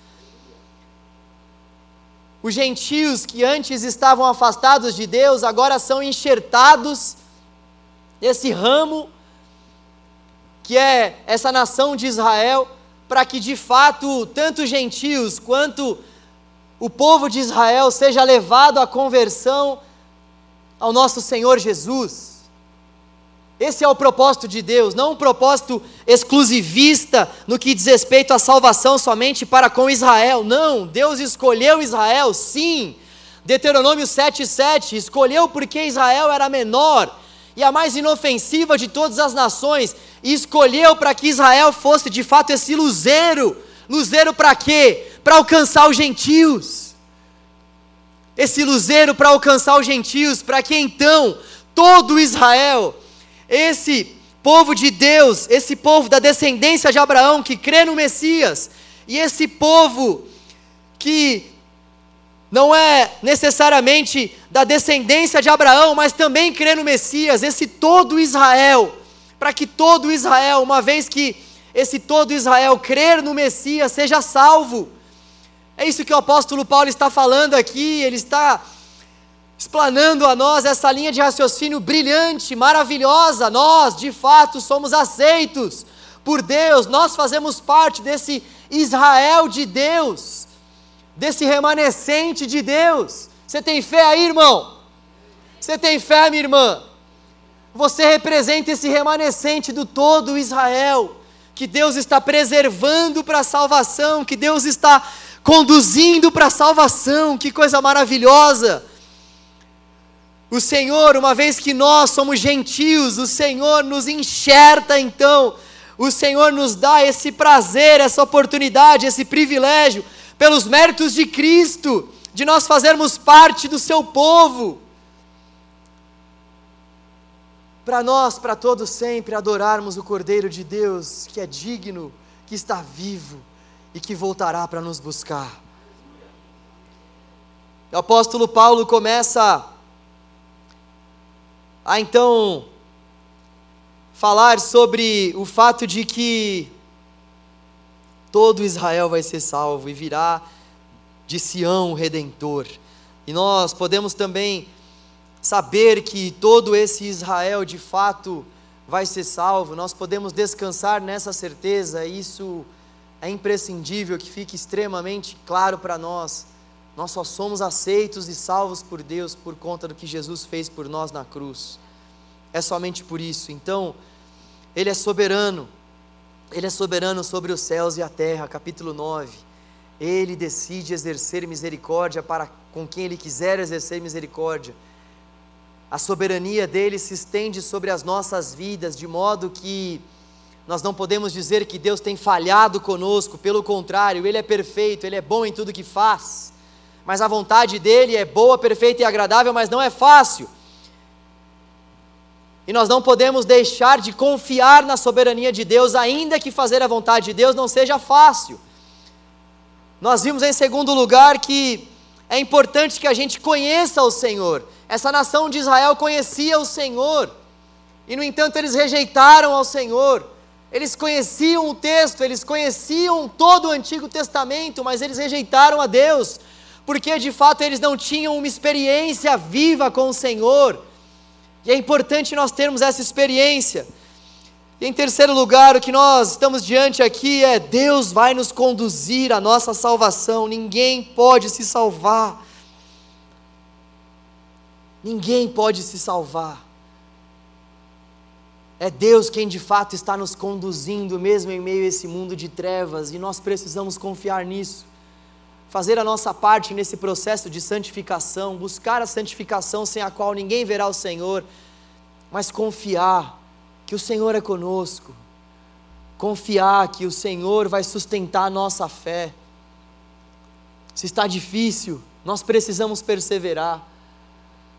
Os gentios que antes estavam afastados de Deus, agora são enxertados nesse ramo que é essa nação de Israel, para que de fato tanto os gentios quanto o povo de Israel seja levado à conversão ao nosso Senhor Jesus. Esse é o propósito de Deus, não um propósito exclusivista no que diz respeito à salvação somente para com Israel. Não, Deus escolheu Israel, sim. Deuteronômio 7,7 escolheu porque Israel era menor e a mais inofensiva de todas as nações, e escolheu para que Israel fosse de fato esse luzeiro. Luzeiro para quê? Para alcançar os gentios. Esse luzeiro para alcançar os gentios, para que então todo Israel, esse povo de Deus, esse povo da descendência de Abraão que crê no Messias, e esse povo que não é necessariamente da descendência de Abraão, mas também crê no Messias, esse todo Israel, para que todo Israel, uma vez que esse todo Israel crer no Messias, seja salvo. É isso que o apóstolo Paulo está falando aqui, ele está explanando a nós essa linha de raciocínio brilhante, maravilhosa. Nós, de fato, somos aceitos por Deus, nós fazemos parte desse Israel de Deus desse remanescente de Deus. Você tem fé aí, irmão? Você tem fé, minha irmã? Você representa esse remanescente do todo Israel, que Deus está preservando para a salvação, que Deus está conduzindo para a salvação, que coisa maravilhosa. O Senhor, uma vez que nós somos gentios, o Senhor nos enxerta então, o Senhor nos dá esse prazer, essa oportunidade, esse privilégio pelos méritos de Cristo, de nós fazermos parte do seu povo. Para nós, para todos sempre, adorarmos o Cordeiro de Deus, que é digno, que está vivo e que voltará para nos buscar. O apóstolo Paulo começa a então falar sobre o fato de que todo Israel vai ser salvo e virá de Sião o redentor. E nós podemos também saber que todo esse Israel de fato vai ser salvo, nós podemos descansar nessa certeza, isso é imprescindível que fique extremamente claro para nós. Nós só somos aceitos e salvos por Deus por conta do que Jesus fez por nós na cruz. É somente por isso. Então, Ele é soberano. Ele é soberano sobre os céus e a terra. Capítulo 9. Ele decide exercer misericórdia para com quem Ele quiser exercer misericórdia. A soberania dele se estende sobre as nossas vidas, de modo que nós não podemos dizer que Deus tem falhado conosco, pelo contrário, Ele é perfeito, Ele é bom em tudo que faz. Mas a vontade dele é boa, perfeita e agradável, mas não é fácil. E nós não podemos deixar de confiar na soberania de Deus, ainda que fazer a vontade de Deus não seja fácil. Nós vimos em segundo lugar que é importante que a gente conheça o Senhor. Essa nação de Israel conhecia o Senhor, e no entanto eles rejeitaram ao Senhor. Eles conheciam o texto, eles conheciam todo o Antigo Testamento, mas eles rejeitaram a Deus, porque de fato eles não tinham uma experiência viva com o Senhor. E é importante nós termos essa experiência. E em terceiro lugar, o que nós estamos diante aqui é Deus vai nos conduzir à nossa salvação. Ninguém pode se salvar. Ninguém pode se salvar. É Deus quem de fato está nos conduzindo, mesmo em meio a esse mundo de trevas, e nós precisamos confiar nisso. Fazer a nossa parte nesse processo de santificação, buscar a santificação sem a qual ninguém verá o Senhor, mas confiar que o Senhor é conosco, confiar que o Senhor vai sustentar a nossa fé. Se está difícil, nós precisamos perseverar.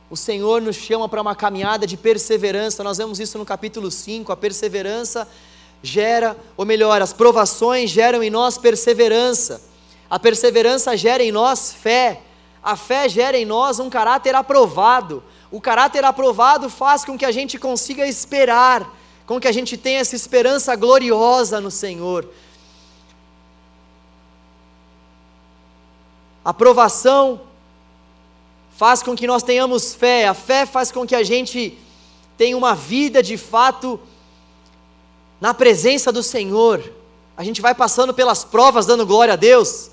O Senhor nos chama para uma caminhada de perseverança, nós vemos isso no capítulo 5. A perseverança gera, ou melhor, as provações geram em nós perseverança, a perseverança gera em nós fé, a fé gera em nós um caráter aprovado, o caráter aprovado faz com que a gente consiga esperar, com que a gente tenha essa esperança gloriosa no Senhor. Aprovação faz com que nós tenhamos fé, a fé faz com que a gente tenha uma vida de fato na presença do Senhor. A gente vai passando pelas provas dando glória a Deus.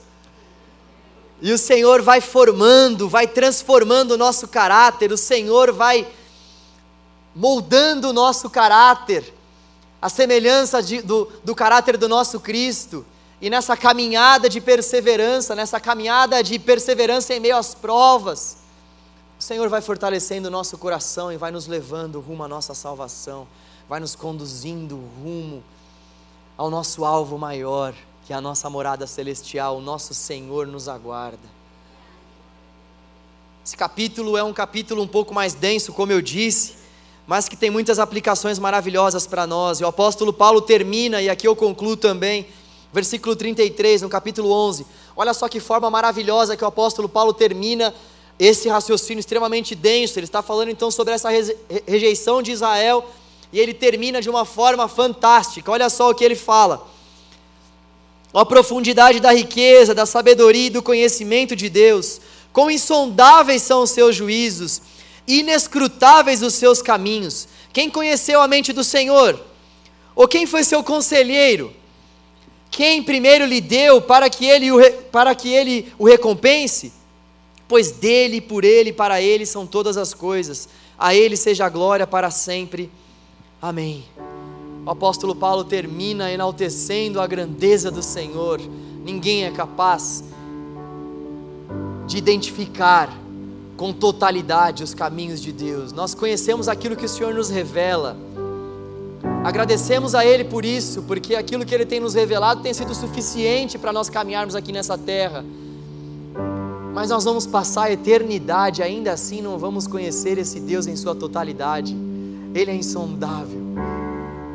E o Senhor vai formando, vai transformando o nosso caráter, o Senhor vai moldando o nosso caráter, a semelhança de, do, do caráter do nosso Cristo. E nessa caminhada de perseverança, nessa caminhada de perseverança em meio às provas, o Senhor vai fortalecendo o nosso coração e vai nos levando rumo à nossa salvação, vai nos conduzindo rumo ao nosso alvo maior, que a nossa morada celestial, o nosso Senhor nos aguarda. Esse capítulo é um capítulo um pouco mais denso, como eu disse, mas que tem muitas aplicações maravilhosas para nós. E o apóstolo Paulo termina, e aqui eu concluo também, versículo 33, no capítulo 11. Olha só que forma maravilhosa que o apóstolo Paulo termina esse raciocínio extremamente denso. Ele está falando então sobre essa rejeição de Israel e ele termina de uma forma fantástica. Olha só o que ele fala. A profundidade da riqueza, da sabedoria e do conhecimento de Deus, quão insondáveis são os seus juízos, inescrutáveis os seus caminhos. Quem conheceu a mente do Senhor? Ou quem foi seu conselheiro? Quem primeiro lhe deu para que ele o, para que ele o recompense? pois dele, por ele, para ele são todas as coisas. A ele seja a glória para sempre. Amém. O apóstolo Paulo termina enaltecendo a grandeza do Senhor. Ninguém é capaz de identificar com totalidade os caminhos de Deus. Nós conhecemos aquilo que o Senhor nos revela. Agradecemos a Ele por isso, porque aquilo que Ele tem nos revelado tem sido suficiente para nós caminharmos aqui nessa terra mas nós vamos passar a eternidade, ainda assim não vamos conhecer esse Deus em sua totalidade. Ele é insondável.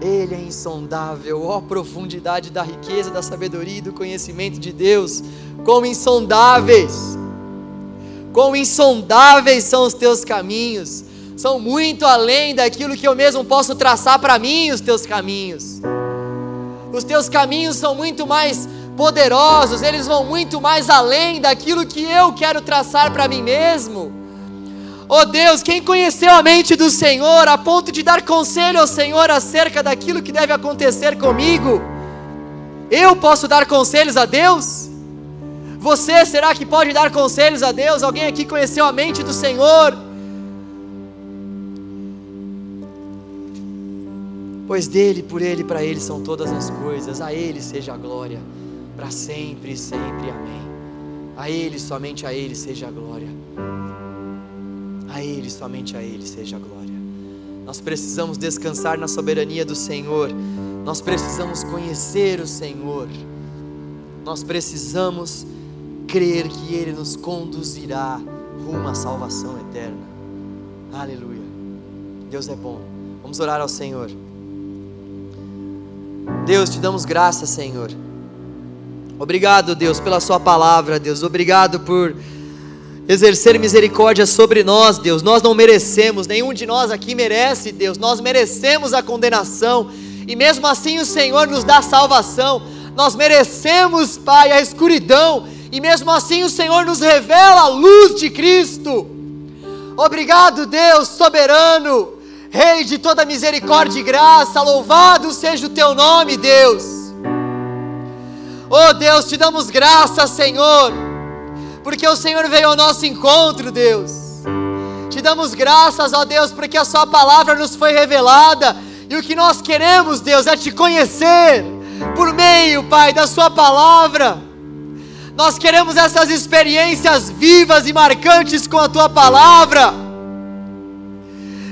Ele é insondável, ó profundidade da riqueza, da sabedoria e do conhecimento de Deus, como insondáveis. Quão insondáveis são os teus caminhos. são muito além daquilo que eu mesmo posso traçar para mim, os teus caminhos. Os teus caminhos são muito mais poderosos, eles vão muito mais além daquilo que eu quero traçar para mim mesmo. Oh Deus, quem conheceu a mente do Senhor a ponto de dar conselho ao Senhor acerca daquilo que deve acontecer comigo? Eu posso dar conselhos a Deus? Você será que pode dar conselhos a Deus? Alguém aqui conheceu a mente do Senhor? Pois dele, por ele, para ele são todas as coisas, a ele seja a glória, para sempre e sempre, amém. A ele, somente a ele seja a glória. A Ele, somente a Ele seja a glória. Nós precisamos descansar na soberania do Senhor. Nós precisamos conhecer o Senhor. Nós precisamos crer que Ele nos conduzirá rumo à salvação eterna. Aleluia. Deus é bom. Vamos orar ao Senhor. Deus, te damos graça, Senhor. Obrigado, Deus, pela Sua palavra, Deus. Obrigado por exercer misericórdia sobre nós, Deus. Nós não merecemos, nenhum de nós aqui merece, Deus. Nós merecemos a condenação e mesmo assim o Senhor nos dá salvação. Nós merecemos, Pai, a escuridão e mesmo assim o Senhor nos revela a luz de Cristo. Obrigado, Deus soberano, Rei de toda misericórdia e graça, louvado seja o teu nome, Deus. Oh Deus, te damos graça, Senhor porque o Senhor veio ao nosso encontro, Deus. Te damos graças, ó Deus, porque a Sua palavra nos foi revelada, e o que nós queremos, Deus, é te conhecer, por meio, Pai, da Sua palavra. Nós queremos essas experiências vivas e marcantes com a Tua palavra,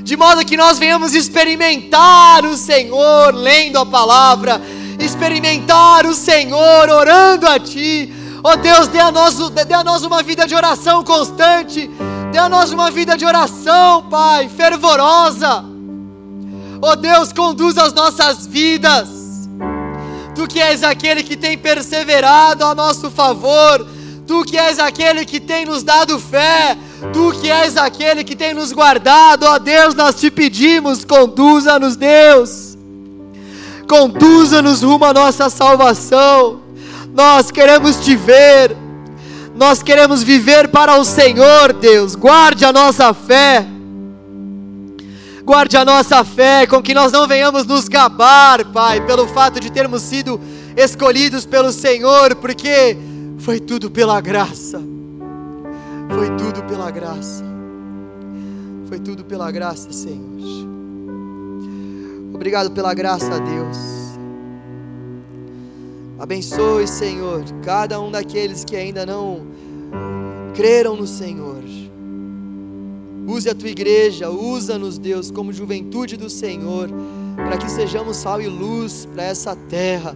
de modo que nós venhamos experimentar o Senhor lendo a palavra, experimentar o Senhor orando a Ti, Oh Deus, dê a, nós, dê a nós uma vida de oração constante. Dê a nós uma vida de oração, Pai, fervorosa. Oh Deus, conduz as nossas vidas. Tu que és aquele que tem perseverado a nosso favor. Tu que és aquele que tem nos dado fé. Tu que és aquele que tem nos guardado. Ó oh Deus, nós te pedimos, conduza-nos, Deus. Conduza-nos rumo à nossa salvação. Nós queremos te ver. Nós queremos viver para o Senhor, Deus. Guarde a nossa fé. Guarde a nossa fé, com que nós não venhamos nos gabar, Pai, pelo fato de termos sido escolhidos pelo Senhor, porque foi tudo pela graça. Foi tudo pela graça. Foi tudo pela graça, Senhor. Obrigado pela graça, Deus. Abençoe, Senhor, cada um daqueles que ainda não creram no Senhor. Use a tua igreja, usa-nos, Deus, como juventude do Senhor, para que sejamos sal e luz para essa terra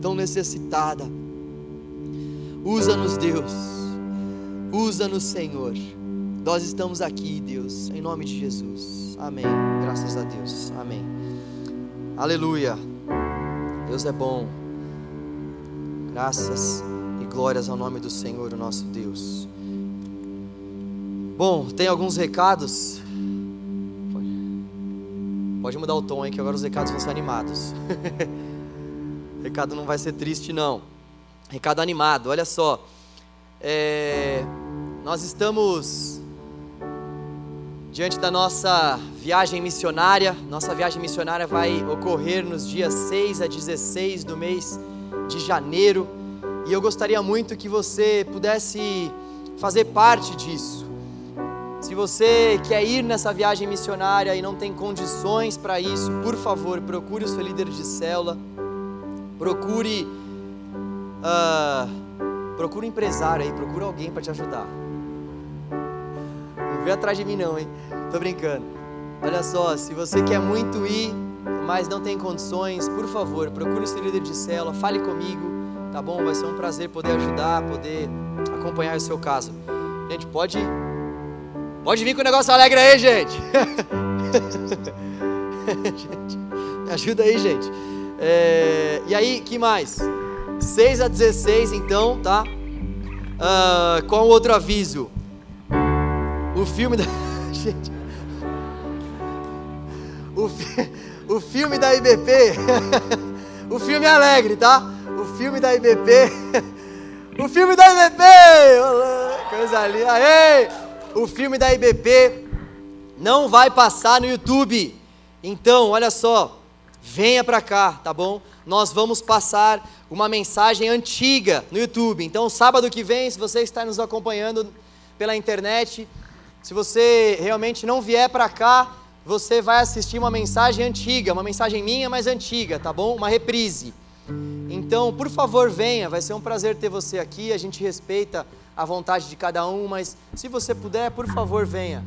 tão necessitada. Usa-nos, Deus. Usa-nos, Senhor. Nós estamos aqui, Deus, em nome de Jesus. Amém. Graças a Deus. Amém. Aleluia. Deus é bom. Graças e glórias ao nome do Senhor, o nosso Deus. Bom, tem alguns recados. Pode mudar o tom aí, que agora os recados vão ser animados. recado não vai ser triste, não. Recado animado, olha só. É, nós estamos diante da nossa viagem missionária. Nossa viagem missionária vai ocorrer nos dias 6 a 16 do mês de janeiro. E eu gostaria muito que você pudesse fazer parte disso. Se você quer ir nessa viagem missionária e não tem condições para isso, por favor, procure o seu líder de célula. Procure. Uh, procure um empresário aí, procure alguém para te ajudar. Vem atrás de mim não, hein? Tô brincando. Olha só, se você quer muito ir, mas não tem condições, por favor, procure o seu líder de célula, fale comigo, tá bom? Vai ser um prazer poder ajudar, poder acompanhar o seu caso. Gente, pode Pode vir com o negócio alegre aí, gente. gente me ajuda aí, gente. É, e aí, que mais? 6 a 16, então, tá? Uh, qual outro aviso? O filme da. Gente. O, fi- o filme da IBP. o filme é alegre, tá? O filme da IBP. o filme da IBP! Coisa linda. Aê! O filme da IBP não vai passar no YouTube. Então, olha só, venha pra cá, tá bom? Nós vamos passar uma mensagem antiga no YouTube. Então, sábado que vem, se você está nos acompanhando pela internet, se você realmente não vier pra cá, você vai assistir uma mensagem antiga, uma mensagem minha, mas antiga, tá bom? Uma reprise. Então, por favor, venha, vai ser um prazer ter você aqui. A gente respeita a vontade de cada um, mas se você puder, por favor, venha.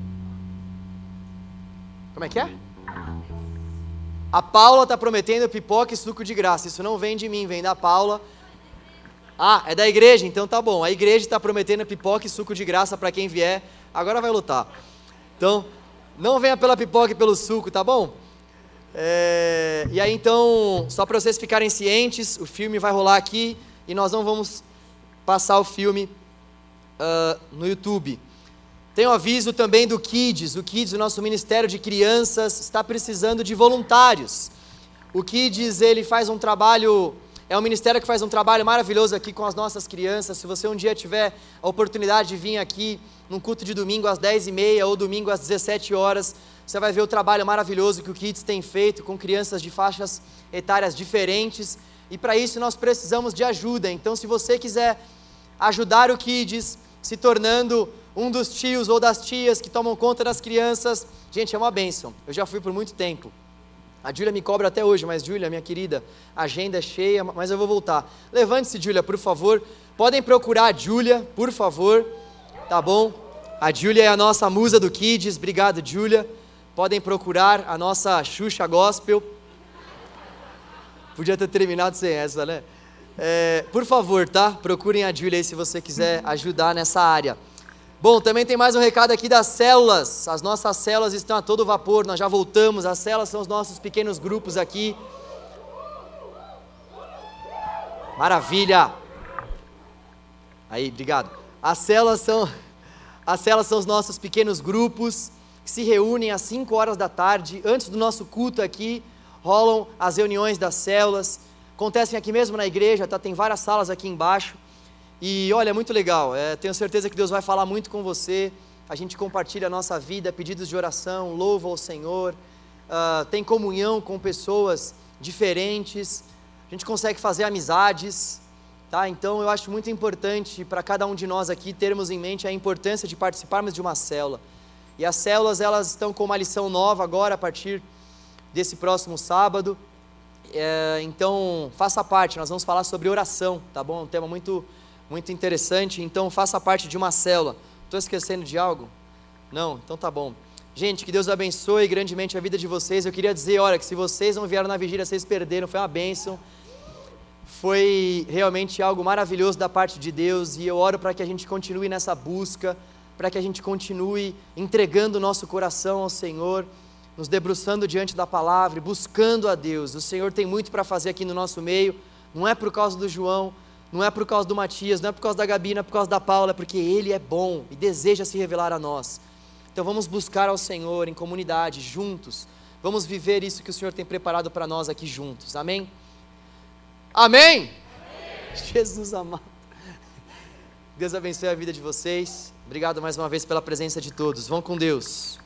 Como é que é? A Paula está prometendo pipoca e suco de graça. Isso não vem de mim, vem da Paula. Ah, é da igreja, então tá bom. A igreja está prometendo pipoca e suco de graça para quem vier. Agora vai lutar. Então, não venha pela pipoca e pelo suco, tá bom? É, e aí então, só para vocês ficarem cientes, o filme vai rolar aqui e nós não vamos passar o filme ah, no YouTube. Tem um aviso também do Kids. O Kids, o nosso Ministério de Crianças, está precisando de voluntários. O Kids, ele faz um trabalho, é um ministério que faz um trabalho maravilhoso aqui com as nossas crianças. Se você um dia tiver a oportunidade de vir aqui num culto de domingo às 10h30 ou domingo às 17 horas, você vai ver o trabalho maravilhoso que o Kids tem feito com crianças de faixas etárias diferentes. E para isso nós precisamos de ajuda. Então, se você quiser ajudar o Kids, se tornando um dos tios ou das tias que tomam conta das crianças, gente, é uma bênção. Eu já fui por muito tempo. A Júlia me cobra até hoje, mas Júlia, minha querida, agenda é cheia, mas eu vou voltar. Levante-se, Júlia, por favor. Podem procurar a Júlia, por favor. Tá bom? A Júlia é a nossa musa do Kids. Obrigado, Júlia. Podem procurar a nossa Xuxa Gospel. Podia ter terminado sem essa, né? É, por favor, tá? Procurem a Júlia aí se você quiser ajudar nessa área. Bom, também tem mais um recado aqui das células. As nossas células estão a todo vapor, nós já voltamos. As células são os nossos pequenos grupos aqui. Maravilha! Aí, obrigado. As células são as células são os nossos pequenos grupos que se reúnem às 5 horas da tarde, antes do nosso culto aqui, rolam as reuniões das células. Acontecem aqui mesmo na igreja, tá? Tem várias salas aqui embaixo. E olha, muito legal. É, tenho certeza que Deus vai falar muito com você. A gente compartilha a nossa vida, pedidos de oração, louva ao Senhor, ah, tem comunhão com pessoas diferentes. A gente consegue fazer amizades, tá? Então eu acho muito importante para cada um de nós aqui termos em mente a importância de participarmos de uma célula. E as células elas estão com uma lição nova agora a partir desse próximo sábado. É, então faça parte. Nós vamos falar sobre oração, tá bom? Um tema muito muito interessante. Então faça parte de uma célula. Estou esquecendo de algo? Não? Então tá bom. Gente, que Deus abençoe grandemente a vida de vocês. Eu queria dizer, olha, que se vocês não vieram na vigília, vocês perderam. Foi uma bênção. Foi realmente algo maravilhoso da parte de Deus e eu oro para que a gente continue nessa busca, para que a gente continue entregando o nosso coração ao Senhor, nos debruçando diante da palavra, buscando a Deus. O Senhor tem muito para fazer aqui no nosso meio. Não é por causa do João, não é por causa do Matias, não é por causa da Gabi, não é por causa da Paula, é porque Ele é bom e deseja se revelar a nós. Então vamos buscar ao Senhor em comunidade, juntos. Vamos viver isso que o Senhor tem preparado para nós aqui juntos. Amém? Amém? Jesus amado. Deus abençoe a vida de vocês. Obrigado mais uma vez pela presença de todos. Vão com Deus.